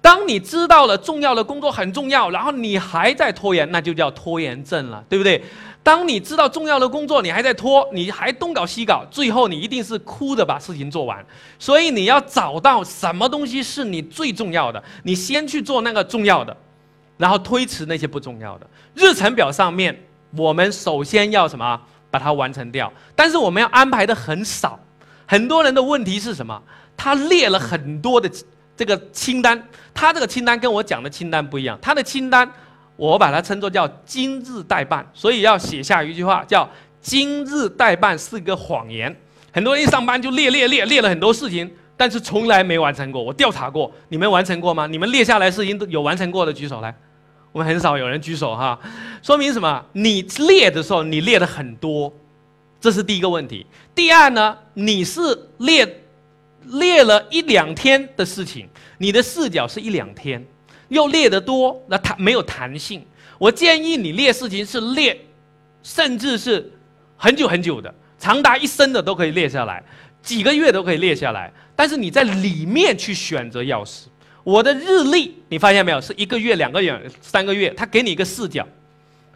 当你知道了重要的工作很重要，然后你还在拖延，那就叫拖延症了，对不对？当你知道重要的工作，你还在拖，你还东搞西搞，最后你一定是哭着把事情做完。所以你要找到什么东西是你最重要的，你先去做那个重要的，然后推迟那些不重要的。日程表上面，我们首先要什么？把它完成掉。但是我们要安排的很少。很多人的问题是什么？他列了很多的这个清单，他这个清单跟我讲的清单不一样，他的清单。我把它称作叫今日代办，所以要写下一句话，叫今日代办是个谎言。很多人一上班就列列列列了很多事情，但是从来没完成过。我调查过，你们完成过吗？你们列下来事情都有完成过的举手来。我们很少有人举手哈，说明什么？你列的时候你列的很多，这是第一个问题。第二呢，你是列列了一两天的事情，你的视角是一两天。又列得多，那弹没有弹性。我建议你列事情是列，甚至是很久很久的，长达一生的都可以列下来，几个月都可以列下来。但是你在里面去选择钥匙。我的日历，你发现没有？是一个月、两个月、三个月，他给你一个视角。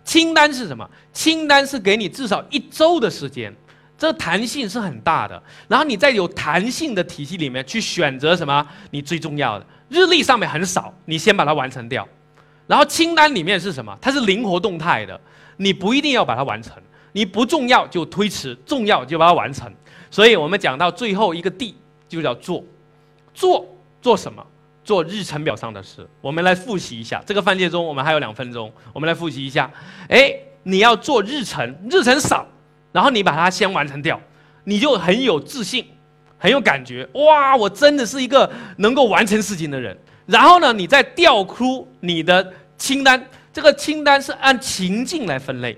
清单是什么？清单是给你至少一周的时间，这弹性是很大的。然后你在有弹性的体系里面去选择什么？你最重要的。日历上面很少，你先把它完成掉，然后清单里面是什么？它是灵活动态的，你不一定要把它完成，你不重要就推迟，重要就把它完成。所以我们讲到最后一个 D，就叫做，做做什么？做日程表上的事。我们来复习一下，这个番茄钟我们还有两分钟，我们来复习一下。哎，你要做日程，日程少，然后你把它先完成掉，你就很有自信。很有感觉哇！我真的是一个能够完成事情的人。然后呢，你再调出你的清单，这个清单是按情境来分类。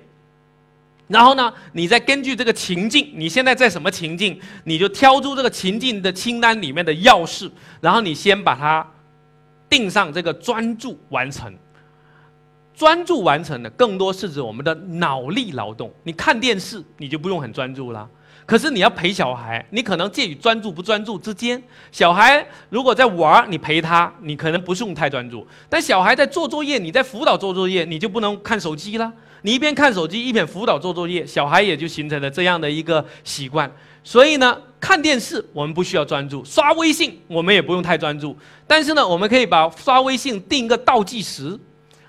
然后呢，你再根据这个情境，你现在在什么情境，你就挑出这个情境的清单里面的要事，然后你先把它定上这个专注完成。专注完成的更多是指我们的脑力劳动。你看电视，你就不用很专注了。可是你要陪小孩，你可能介于专注不专注之间。小孩如果在玩，你陪他，你可能不用太专注。但小孩在做作业，你在辅导做作业，你就不能看手机了。你一边看手机一边辅导做作业，小孩也就形成了这样的一个习惯。所以呢，看电视我们不需要专注，刷微信我们也不用太专注。但是呢，我们可以把刷微信定一个倒计时，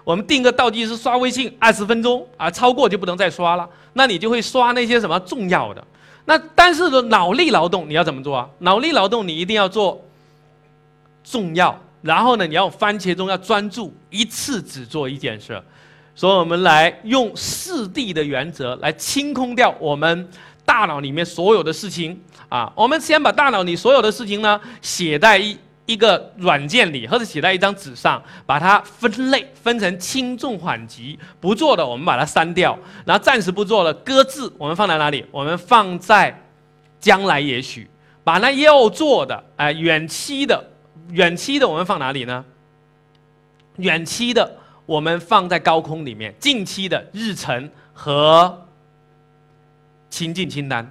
我们定个倒计时刷微信二十分钟啊，超过就不能再刷了。那你就会刷那些什么重要的。那但是呢，脑力劳动你要怎么做啊？脑力劳动你一定要做重要，然后呢，你要番茄钟要专注，一次只做一件事。所以我们来用四 D 的原则来清空掉我们大脑里面所有的事情啊。我们先把大脑里所有的事情呢写在一。一个软件里，或者写在一张纸上，把它分类分成轻重缓急。不做的，我们把它删掉；然后暂时不做了，搁置。我们放在哪里？我们放在将来也许。把那要做的，哎，远期的，远期的，我们放哪里呢？远期的，我们放在高空里面；近期的日程和情境清单。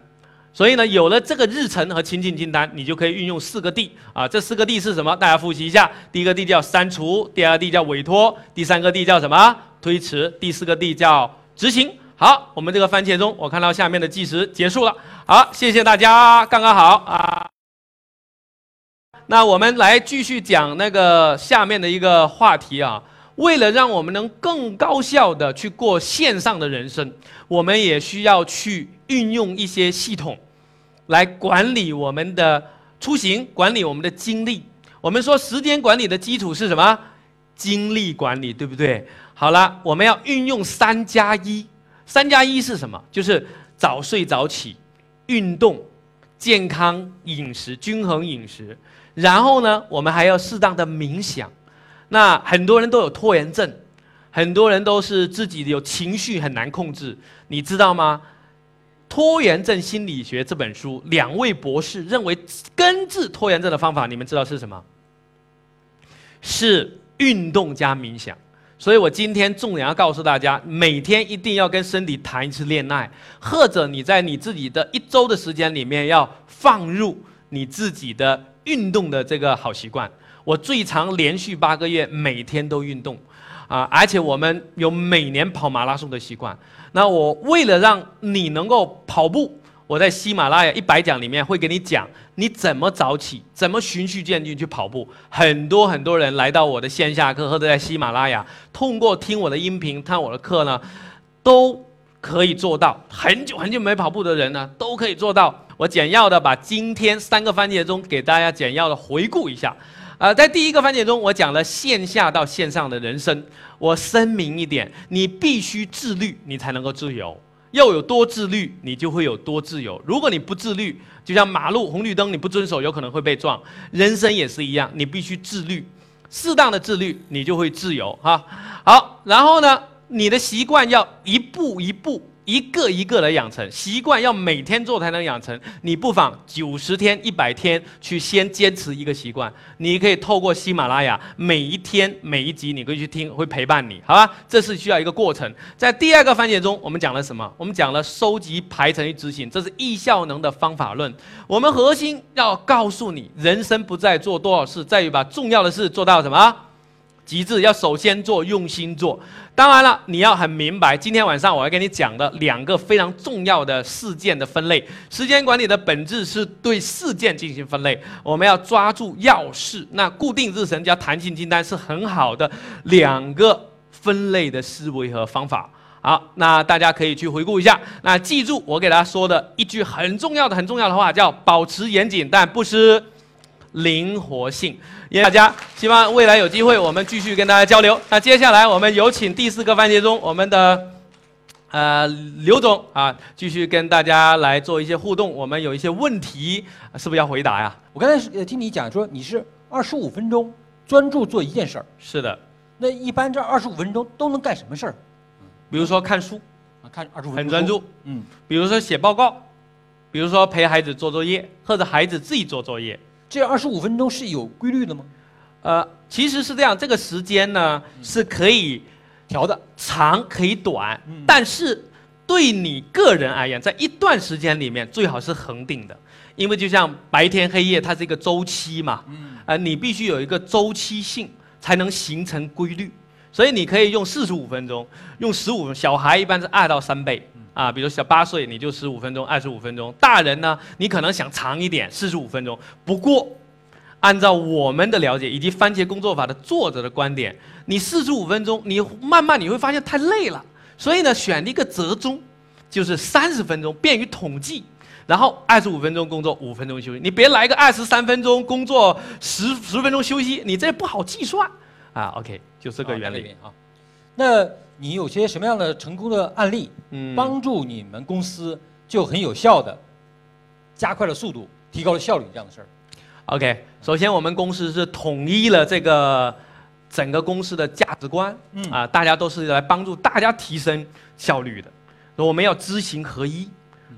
所以呢，有了这个日程和情景清单，你就可以运用四个 D 啊。这四个 D 是什么？大家复习一下。第一个 D 叫删除，第二个 D 叫委托，第三个 D 叫什么？推迟，第四个 D 叫执行。好，我们这个番茄钟，我看到下面的计时结束了。好，谢谢大家，刚刚好啊。那我们来继续讲那个下面的一个话题啊。为了让我们能更高效的去过线上的人生，我们也需要去运用一些系统，来管理我们的出行，管理我们的精力。我们说时间管理的基础是什么？精力管理，对不对？好了，我们要运用三加一。三加一是什么？就是早睡早起、运动、健康饮食、均衡饮食。然后呢，我们还要适当的冥想。那很多人都有拖延症，很多人都是自己有情绪很难控制，你知道吗？《拖延症心理学》这本书，两位博士认为根治拖延症的方法，你们知道是什么？是运动加冥想。所以我今天重点要告诉大家，每天一定要跟身体谈一次恋爱，或者你在你自己的一周的时间里面要放入你自己的运动的这个好习惯。我最长连续八个月每天都运动，啊，而且我们有每年跑马拉松的习惯。那我为了让你能够跑步，我在喜马拉雅一百讲里面会给你讲你怎么早起，怎么循序渐进去跑步。很多很多人来到我的线下课或者在喜马拉雅，通过听我的音频、看我的课呢，都可以做到。很久很久没跑步的人呢，都可以做到。我简要的把今天三个番茄钟给大家简要的回顾一下。啊，在第一个番茄中，我讲了线下到线上的人生。我声明一点，你必须自律，你才能够自由。要有多自律，你就会有多自由。如果你不自律，就像马路红绿灯，你不遵守，有可能会被撞。人生也是一样，你必须自律，适当的自律，你就会自由。哈，好，然后呢，你的习惯要一步一步。一个一个的养成习惯，要每天做才能养成。你不妨九十天、一百天去先坚持一个习惯。你可以透过喜马拉雅，每一天每一集你可以去听，会陪伴你，好吧？这是需要一个过程。在第二个番茄中，我们讲了什么？我们讲了收集、排程与执行，这是易效能的方法论。我们核心要告诉你，人生不在做多少事，在于把重要的事做到什么？极致要首先做，用心做。当然了，你要很明白，今天晚上我要跟你讲的两个非常重要的事件的分类。时间管理的本质是对事件进行分类，我们要抓住要事。那固定日程加弹性清单是很好的两个分类的思维和方法。好，那大家可以去回顾一下。那记住我给大家说的一句很重要的、很重要的话，叫保持严谨，但不失。灵活性，谢大家，希望未来有机会我们继续跟大家交流。那接下来我们有请第四个环节中，我们的呃刘总啊，继续跟大家来做一些互动。我们有一些问题，是不是要回答呀？我刚才是听你讲说你是二十五分钟专注做一件事儿。是的。那一般这二十五分钟都能干什么事儿？比如说看书，啊，看二十五很专注。嗯。比如说写报告，比如说陪孩子做作业，或者孩子自己做作业。这二十五分钟是有规律的吗？呃，其实是这样，这个时间呢是可以调的，长可以短，但是对你个人而言，在一段时间里面最好是恒定的，因为就像白天黑夜，它是一个周期嘛，呃，你必须有一个周期性，才能形成规律。所以你可以用四十五分钟，用十五分，小孩一般是二到三倍。啊，比如小八岁，你就十五分钟、二十五分钟；大人呢，你可能想长一点，四十五分钟。不过，按照我们的了解以及番茄工作法的作者的观点，你四十五分钟，你慢慢你会发现太累了。所以呢，选一个折中，就是三十分钟，便于统计。然后二十五分钟工作，五分钟休息。你别来个二十三分钟工作，十十分钟休息，你这不好计算。啊，OK，就这个原理啊。那。你有些什么样的成功的案例，帮助你们公司就很有效的加快了速度，提高了效率这样的事儿？OK，首先我们公司是统一了这个整个公司的价值观，嗯啊，大家都是来帮助大家提升效率的。我们要知行合一，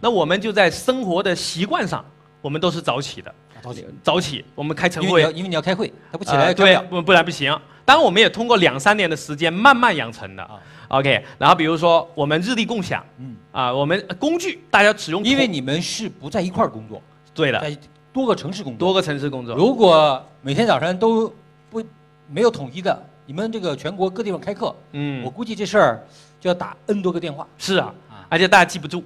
那我们就在生活的习惯上，我们都是早起的。早起，早起，我们开晨会，因为你要开会，他不起来对，不不然不行。当然，我们也通过两三年的时间慢慢养成的啊。OK，然后比如说我们日历共享，嗯，啊，我们工具大家使用，因为你们是不在一块儿工作，对的，在多个城市工作，多个城市工作。如果每天早上都不没有统一的你们这个全国各地方开课，嗯，我估计这事儿就要打 N 多个电话。是啊，而且大家记不住，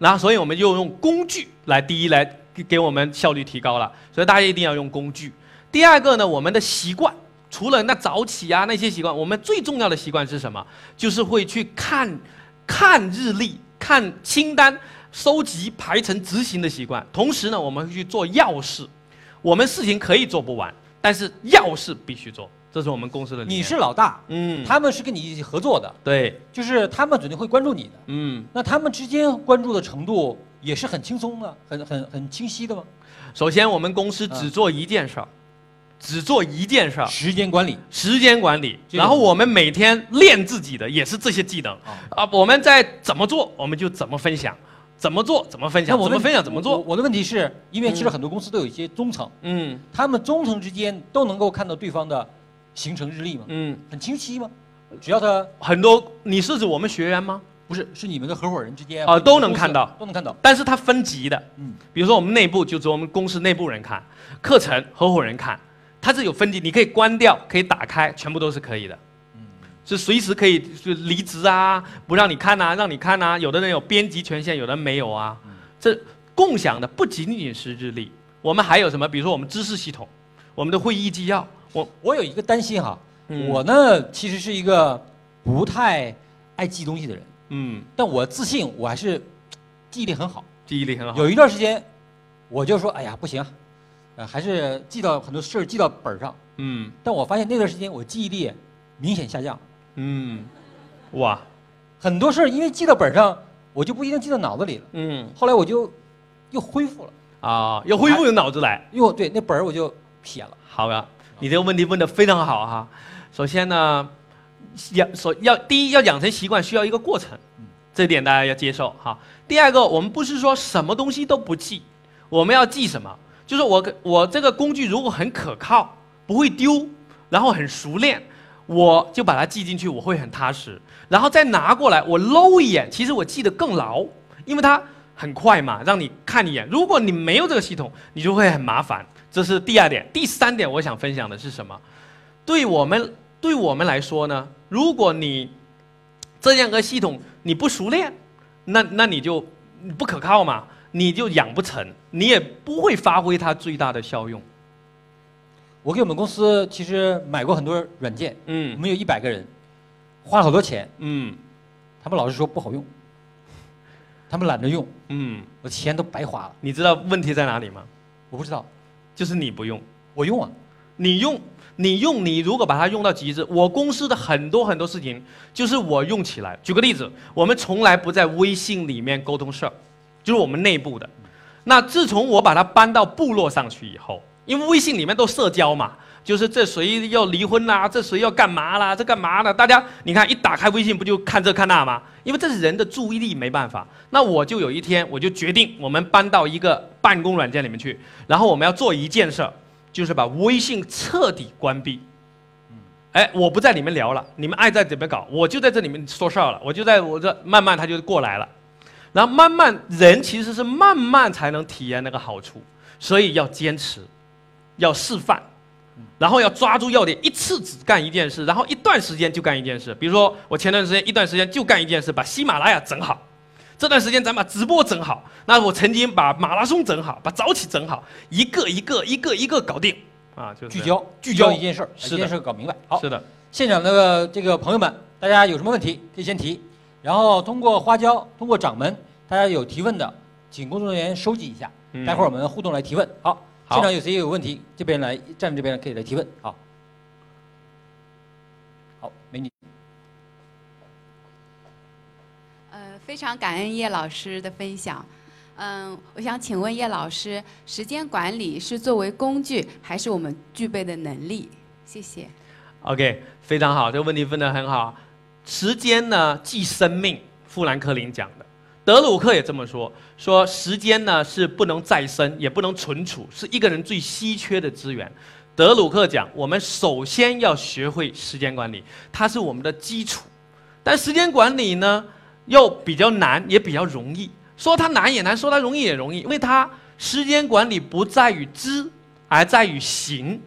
然后所以我们就用工具来第一来给我们效率提高了，所以大家一定要用工具。第二个呢，我们的习惯，除了那早起啊那些习惯，我们最重要的习惯是什么？就是会去看，看日历、看清单、收集、排成、执行的习惯。同时呢，我们会去做要事，我们事情可以做不完，但是要事必须做，这是我们公司的。你是老大，嗯，他们是跟你一起合作的，对，就是他们肯定会关注你的，嗯，那他们之间关注的程度也是很轻松的，很很很清晰的吗？首先，我们公司只做一件事儿。只做一件事儿，时间管理，时间管理。然后我们每天练自己的也是这些技能啊。我们在怎么做，我们就怎么分享，怎么做怎么分享，怎么分享怎么做。我的问题是因为其实很多公司都有一些中层，嗯，他们中层之间都能够看到对方的行程日历吗？嗯，很清晰吗？只要他很多，你是指我们学员吗？不是，是你们的合伙人之间啊，都能看到，都能看到。但是它分级的，嗯，比如说我们内部就只我们公司内部人看，课程合伙人看。它是有分级，你可以关掉，可以打开，全部都是可以的。嗯，是随时可以就离职啊，不让你看呐，让你看呐。有的人有编辑权限，有的人没有啊。这共享的不仅仅是日历，我们还有什么？比如说我们知识系统，我们的会议纪要。我我有一个担心哈，我呢其实是一个不太爱记东西的人。嗯，但我自信我还是记忆力很好。记忆力很好。有一段时间，我就说，哎呀，不行。呃，还是记到很多事儿记到本儿上，嗯，但我发现那段时间我记忆力明显下降，嗯，哇，很多事儿因为记到本儿上，我就不一定记到脑子里了，嗯，后来我就又恢复了，啊，又恢复有脑子来，哟对那本儿我就撇了。好呀，你这个问题问的非常好哈。首先呢，养所要第一要养成习惯需要一个过程，这点大家要接受哈。第二个，我们不是说什么东西都不记，我们要记什么？就是我我这个工具如果很可靠，不会丢，然后很熟练，我就把它记进去，我会很踏实。然后再拿过来，我搂一眼，其实我记得更牢，因为它很快嘛，让你看一眼。如果你没有这个系统，你就会很麻烦。这是第二点。第三点，我想分享的是什么？对我们对我们来说呢？如果你这样个系统你不熟练，那那你就不可靠嘛。你就养不成，你也不会发挥它最大的效用。我给我们公司其实买过很多软件，嗯，我们有一百个人，花了好多钱，嗯，他们老是说不好用，他们懒得用，嗯，我钱都白花了。你知道问题在哪里吗？我不知道，就是你不用，我用啊，你用，你用，你如果把它用到极致，我公司的很多很多事情就是我用起来。举个例子，我们从来不在微信里面沟通事儿。就是我们内部的，那自从我把它搬到部落上去以后，因为微信里面都社交嘛，就是这谁要离婚啦，这谁要干嘛啦，这干嘛呢？大家你看一打开微信不就看这看那吗？因为这是人的注意力没办法。那我就有一天我就决定，我们搬到一个办公软件里面去，然后我们要做一件事儿，就是把微信彻底关闭。哎，我不在里面聊了，你们爱在怎么搞，我就在这里面说事儿了，我就在我这慢慢他就过来了。然后慢慢，人其实是慢慢才能体验那个好处，所以要坚持，要示范，然后要抓住要点，一次只干一件事，然后一段时间就干一件事。比如说，我前段时间一段时间就干一件事，把喜马拉雅整好；这段时间咱把直播整好。那我曾经把马拉松整好，把早起整好，一个一个一个一个搞定啊！就聚焦聚焦一件事儿，一件事搞明白。好，是的，现场的这个朋友们，大家有什么问题可以先提，然后通过花椒，通过掌门。大家有提问的，请工作人员收集一下，待会儿我们互动来提问。好，现场有谁有问题，这边来站这边可以来提问。好，好，美女。呃，非常感恩叶老师的分享。嗯，我想请问叶老师，时间管理是作为工具，还是我们具备的能力？谢谢。OK，非常好，这个问题问得很好。时间呢，即生命，富兰克林讲的。德鲁克也这么说：说时间呢是不能再生，也不能存储，是一个人最稀缺的资源。德鲁克讲，我们首先要学会时间管理，它是我们的基础。但时间管理呢，又比较难，也比较容易。说它难也难，说它容易也容易，因为它时间管理不在于知，而在于行。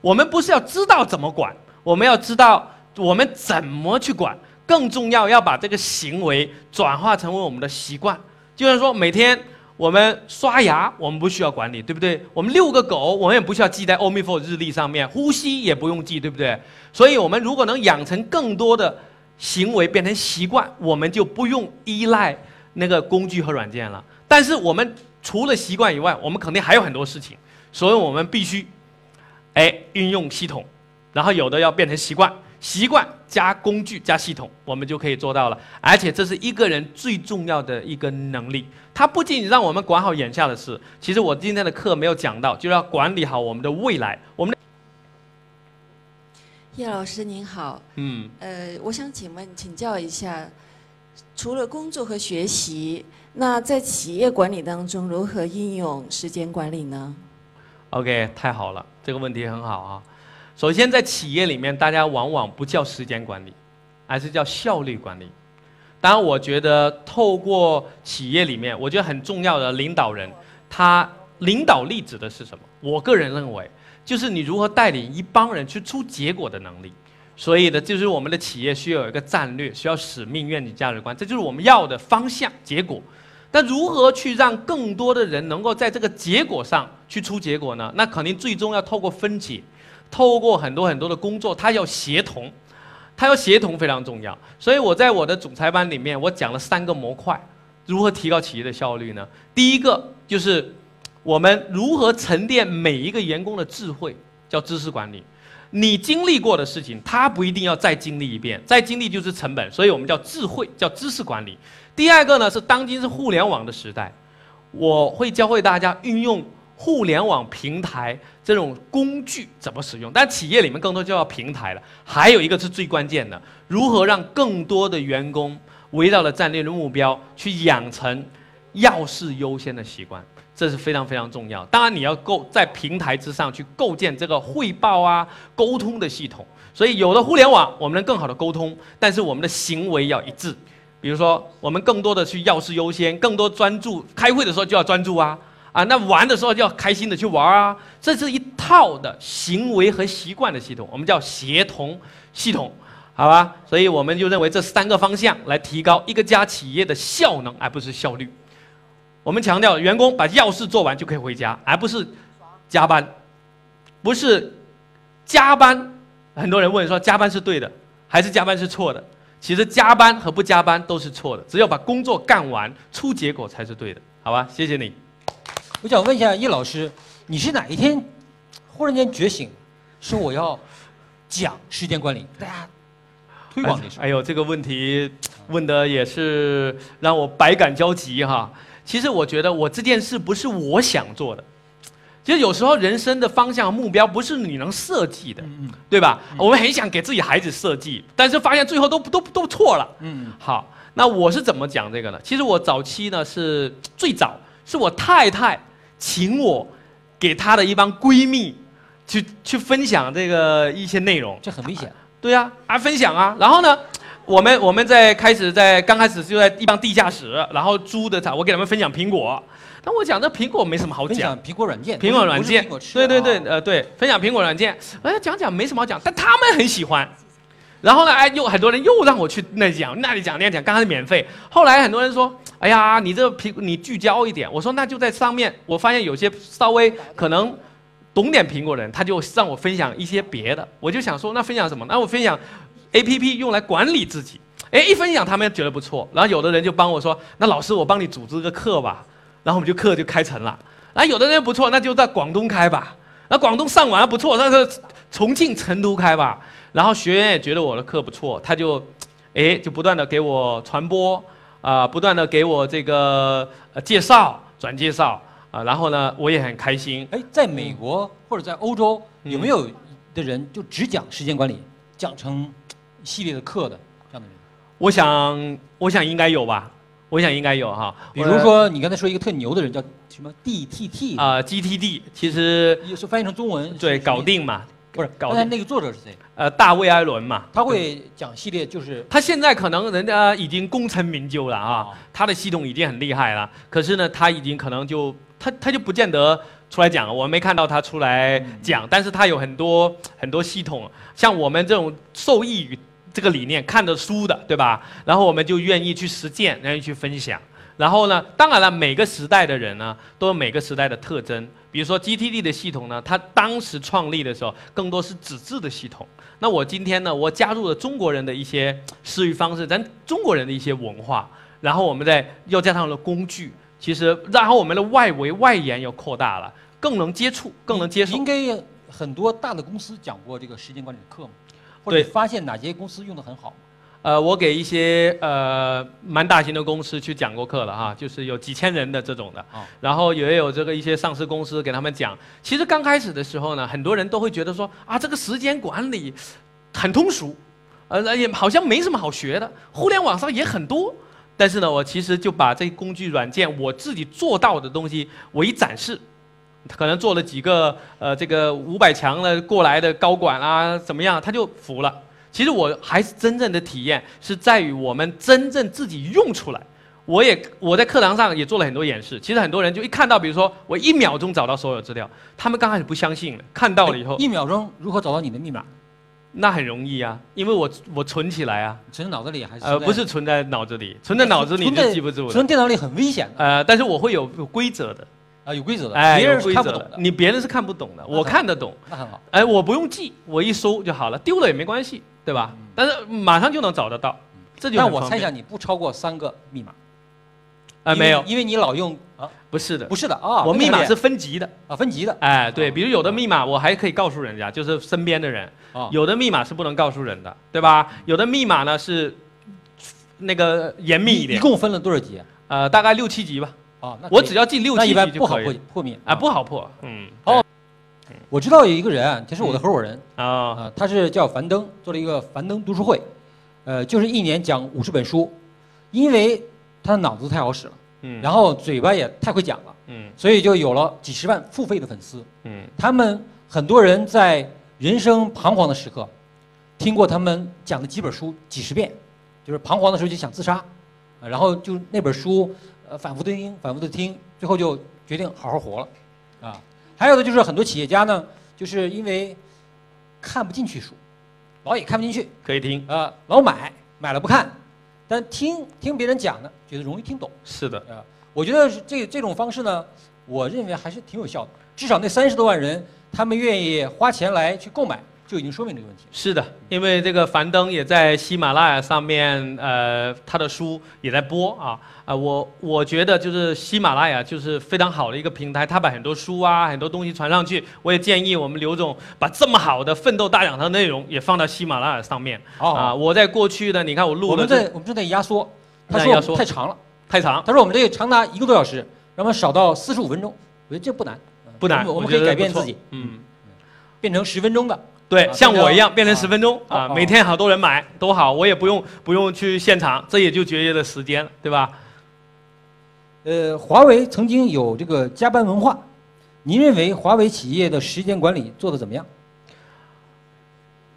我们不是要知道怎么管，我们要知道我们怎么去管，更重要要把这个行为转化成为我们的习惯。就像说每天我们刷牙，我们不需要管理，对不对？我们遛个狗，我们也不需要记在 o m i f o 日历上面，呼吸也不用记，对不对？所以，我们如果能养成更多的行为变成习惯，我们就不用依赖那个工具和软件了。但是，我们除了习惯以外，我们肯定还有很多事情，所以我们必须，哎，运用系统。然后有的要变成习惯，习惯加工具加系统，我们就可以做到了。而且这是一个人最重要的一个能力，它不仅仅让我们管好眼下的事，其实我今天的课没有讲到，就要管理好我们的未来。我们叶老师您好，嗯，呃，我想请问请教一下，除了工作和学习，那在企业管理当中如何应用时间管理呢？OK，太好了，这个问题很好啊。首先，在企业里面，大家往往不叫时间管理，而是叫效率管理。当然，我觉得透过企业里面，我觉得很重要的领导人，他领导力指的是什么？我个人认为，就是你如何带领一帮人去出结果的能力。所以呢，就是我们的企业需要有一个战略，需要使命、愿景、价值观，这就是我们要的方向、结果。但如何去让更多的人能够在这个结果上去出结果呢？那肯定最终要透过分解。透过很多很多的工作，他要协同，他要协同非常重要。所以我在我的总裁班里面，我讲了三个模块，如何提高企业的效率呢？第一个就是我们如何沉淀每一个员工的智慧，叫知识管理。你经历过的事情，他不一定要再经历一遍，再经历就是成本，所以我们叫智慧，叫知识管理。第二个呢是当今是互联网的时代，我会教会大家运用。互联网平台这种工具怎么使用？但企业里面更多就要平台了。还有一个是最关键的，如何让更多的员工围绕着战略的目标去养成要事优先的习惯，这是非常非常重要。当然，你要构在平台之上去构建这个汇报啊、沟通的系统。所以，有了互联网，我们能更好的沟通，但是我们的行为要一致。比如说，我们更多的去要事优先，更多专注开会的时候就要专注啊。啊，那玩的时候就要开心的去玩啊，这是一套的行为和习惯的系统，我们叫协同系统，好吧？所以我们就认为这三个方向来提高一个家企业的效能，而不是效率。我们强调员工把要事做完就可以回家，而不是加班，不是加班。很多人问说加班是对的还是加班是错的？其实加班和不加班都是错的，只有把工作干完出结果才是对的，好吧？谢谢你。我想问一下叶老师，你是哪一天忽然间觉醒，说我要讲时间管理，大家推广的时候？哎呦，这个问题问的也是让我百感交集哈。其实我觉得我这件事不是我想做的，其实有时候人生的方向目标不是你能设计的，对吧？我们很想给自己孩子设计，但是发现最后都都都错了。嗯，好，那我是怎么讲这个呢？其实我早期呢是最早是我太太。请我给她的一帮闺蜜去去分享这个一些内容，这很危险。对呀，啊分享啊。然后呢，我们我们在开始在刚开始就在一帮地下室，然后租的场，我给他们分享苹果。那我讲这苹果没什么好讲，苹果软件，苹果软件，对对对，呃对，分享苹果软件，哎讲讲没什么好讲，但他们很喜欢。然后呢？哎，又很多人又让我去那讲，那里讲，那里讲。刚开始免费，后来很多人说：“哎呀，你这苹你聚焦一点。”我说：“那就在上面。”我发现有些稍微可能懂点苹果人，他就让我分享一些别的。我就想说，那分享什么？那我分享 A P P 用来管理自己。哎，一分享他们觉得不错。然后有的人就帮我说：“那老师，我帮你组织个课吧。”然后我们就课就开成了。然后有的人不错，那就在广东开吧。那广东上完不错，那是重庆、成都开吧。然后学员也觉得我的课不错，他就，哎，就不断的给我传播，啊，不断的给我这个呃介绍、转介绍，啊，然后呢，我也很开心。哎，在美国或者在欧洲，有没有的人就只讲时间管理，讲成系列的课的这样的人？我想，我想应该有吧，我想应该有哈。比如说你刚才说一个特牛的人叫什么 DTT 啊，GTD，其实也是翻译成中文对，搞定嘛。不是，刚才那个作者是谁？呃，大卫·艾伦嘛。他会讲系列，就是他现在可能人家已经功成名就了啊，他的系统已经很厉害了。可是呢，他已经可能就他他就不见得出来讲了，我没看到他出来讲，但是他有很多很多系统，像我们这种受益于这个理念、看的书的，对吧？然后我们就愿意去实践，愿意去分享。然后呢，当然了，每个时代的人呢，都有每个时代的特征。比如说 GTD 的系统呢，它当时创立的时候，更多是纸质的系统。那我今天呢，我加入了中国人的一些思维方式，咱中国人的一些文化，然后我们再又加上了工具，其实然后我们的外围外延又扩大了，更能接触，更能接受。应该很多大的公司讲过这个时间管理的课吗？或者发现哪些公司用的很好？呃，我给一些呃蛮大型的公司去讲过课了哈，就是有几千人的这种的，然后也有这个一些上市公司给他们讲。其实刚开始的时候呢，很多人都会觉得说啊，这个时间管理很通俗，呃也好像没什么好学的，互联网上也很多。但是呢，我其实就把这工具软件我自己做到的东西我一展示，可能做了几个呃这个五百强的过来的高管啊怎么样，他就服了。其实我还是真正的体验是在于我们真正自己用出来。我也我在课堂上也做了很多演示。其实很多人就一看到，比如说我一秒钟找到所有资料，他们刚开始不相信的，看到了以后，一秒钟如何找到你的密码？那很容易啊，因为我我存起来啊，存在脑子里还是？呃，不是存在脑子里，存在脑子里就记不住了。存电脑里很危险。呃，但是我会有有规则的。啊，有规则的，哎，别人是看不懂的，你别人是看不懂的，我看得懂，那很好。哎，我不用记，我一搜就好了，丢了也没关系，对吧？但是马上就能找得到，这就。但我猜想你不超过三个密码，啊，没有，因为你老用啊，不是的，不是的啊，我密码是分级的啊，分级的，哎，对，比如有的密码我还可以告诉人家，就是身边的人，有的密码是不能告诉人的，对吧？有的密码呢是那个严密一点。一共分了多少级？呃，大概六七级吧。啊，我只要记六七级不好破破密啊，不好破。嗯，哦，我知道有一个人，他是我的合伙人啊，啊，他是叫樊登，做了一个樊登读书会，呃，就是一年讲五十本书，因为他的脑子太好使了，嗯，然后嘴巴也太会讲了，嗯，所以就有了几十万付费的粉丝，嗯，他们很多人在人生彷徨的时刻，听过他们讲的几本书几十遍，就是彷徨的时候就想自杀，然后就那本书。呃，反复的听，反复的听，最后就决定好好活了，啊，还有的就是很多企业家呢，就是因为看不进去书，老也看不进去，可以听啊，老买买了不看，但听听别人讲呢，觉得容易听懂。是的，啊，我觉得这这种方式呢，我认为还是挺有效的，至少那三十多万人，他们愿意花钱来去购买。就已经说明这个问题。是的，因为这个樊登也在喜马拉雅上面，呃，他的书也在播啊啊，我我觉得就是喜马拉雅就是非常好的一个平台，他把很多书啊很多东西传上去。我也建议我们刘总把这么好的奋斗大讲堂内容也放到喜马拉雅上面。啊，我在过去的，你看我录的。我们在我们正在压缩，他说太长了，太长。他说我们这个长达一个多小时，让我们少到四十五分钟。我觉得这不难，不难，我们可以改变自己，嗯，变成十分钟的。对，像我一样变成十分钟啊，每天好多人买，都好，我也不用不用去现场，这也就节约了时间，对吧？呃，华为曾经有这个加班文化，您认为华为企业的时间管理做得怎么样？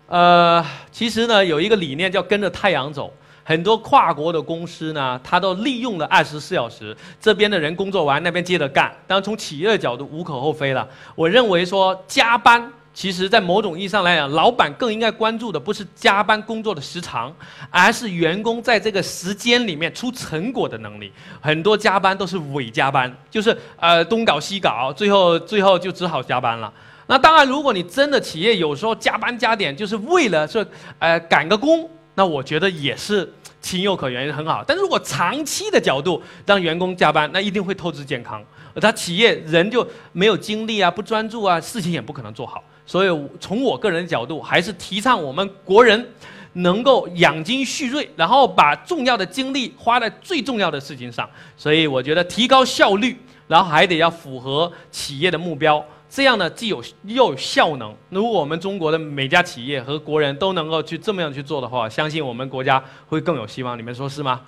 呃，其实呢，有一个理念叫跟着太阳走，很多跨国的公司呢，它都利用了二十四小时，这边的人工作完，那边接着干，当然从企业的角度无可厚非了。我认为说加班。其实，在某种意义上来讲，老板更应该关注的不是加班工作的时长，而是员工在这个时间里面出成果的能力。很多加班都是伪加班，就是呃东搞西搞，最后最后就只好加班了。那当然，如果你真的企业有时候加班加点，就是为了说呃赶个工，那我觉得也是情有可原，很好。但如果长期的角度让员工加班，那一定会透支健康，而他企业人就没有精力啊，不专注啊，事情也不可能做好。所以，从我个人的角度，还是提倡我们国人能够养精蓄锐，然后把重要的精力花在最重要的事情上。所以，我觉得提高效率，然后还得要符合企业的目标，这样呢，既有又有效能。如果我们中国的每家企业和国人都能够去这么样去做的话，相信我们国家会更有希望。你们说是吗？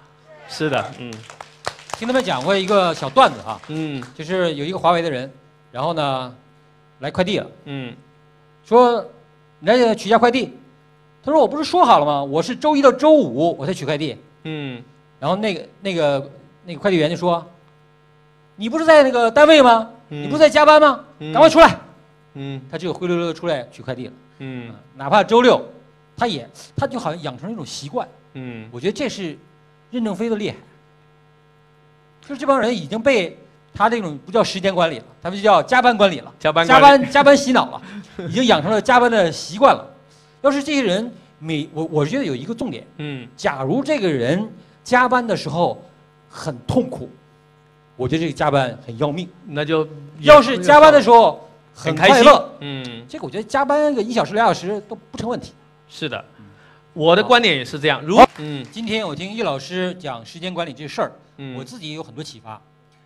是的，嗯。听他们讲过一个小段子啊，嗯，就是有一个华为的人，然后呢，来快递了，嗯。说，来取下快递。他说：“我不是说好了吗？我是周一到周五我才取快递。”嗯。然后那个那个那个快递员就说：“你不是在那个单位吗？你不是在加班吗？赶快出来。嗯，他就灰溜溜的出来取快递了。嗯，哪怕周六，他也他就好像养成了一种习惯。嗯，我觉得这是任正非的厉害，就是这帮人已经被他这种不叫时间管理了，他们就叫加班管理了。加班加班加班洗脑了，已经养成了加班的习惯了。要是这些人每我我觉得有一个重点，嗯，假如这个人加班的时候很痛苦，我觉得这个加班很要命。那就要是加班的时候。很快乐，嗯，这个我觉得加班个一小时两小时都不成问题。是的，我的观点也是这样。如嗯，今天我听叶老师讲时间管理这事儿，嗯，我自己也有很多启发。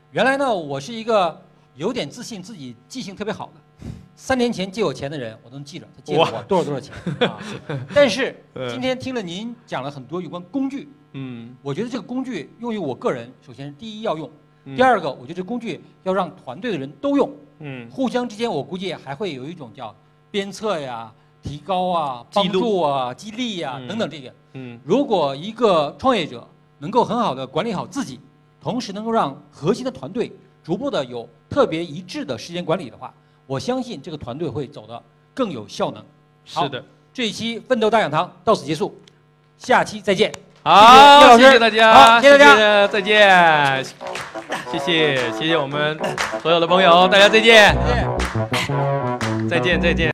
原来呢，我是一个有点自信自己记性特别好的，三年前借我钱的人我都能记着，他借了我多少多少钱 啊。但是今天听了您讲了很多有关工具，嗯，我觉得这个工具用于我个人，首先第一要用，第二个我觉得这工具要让团队的人都用。嗯，互相之间，我估计还会有一种叫鞭策呀、提高啊、帮助啊、激励呀等等这些。嗯，如果一个创业者能够很好的管理好自己，同时能够让核心的团队逐步的有特别一致的时间管理的话，我相信这个团队会走得更有效能。是的，这一期奋斗大讲堂到此结束，下期再见。好，谢谢大家，谢谢大家，再见。谢谢，谢谢我们所有的朋友，大家再见，再见，再见。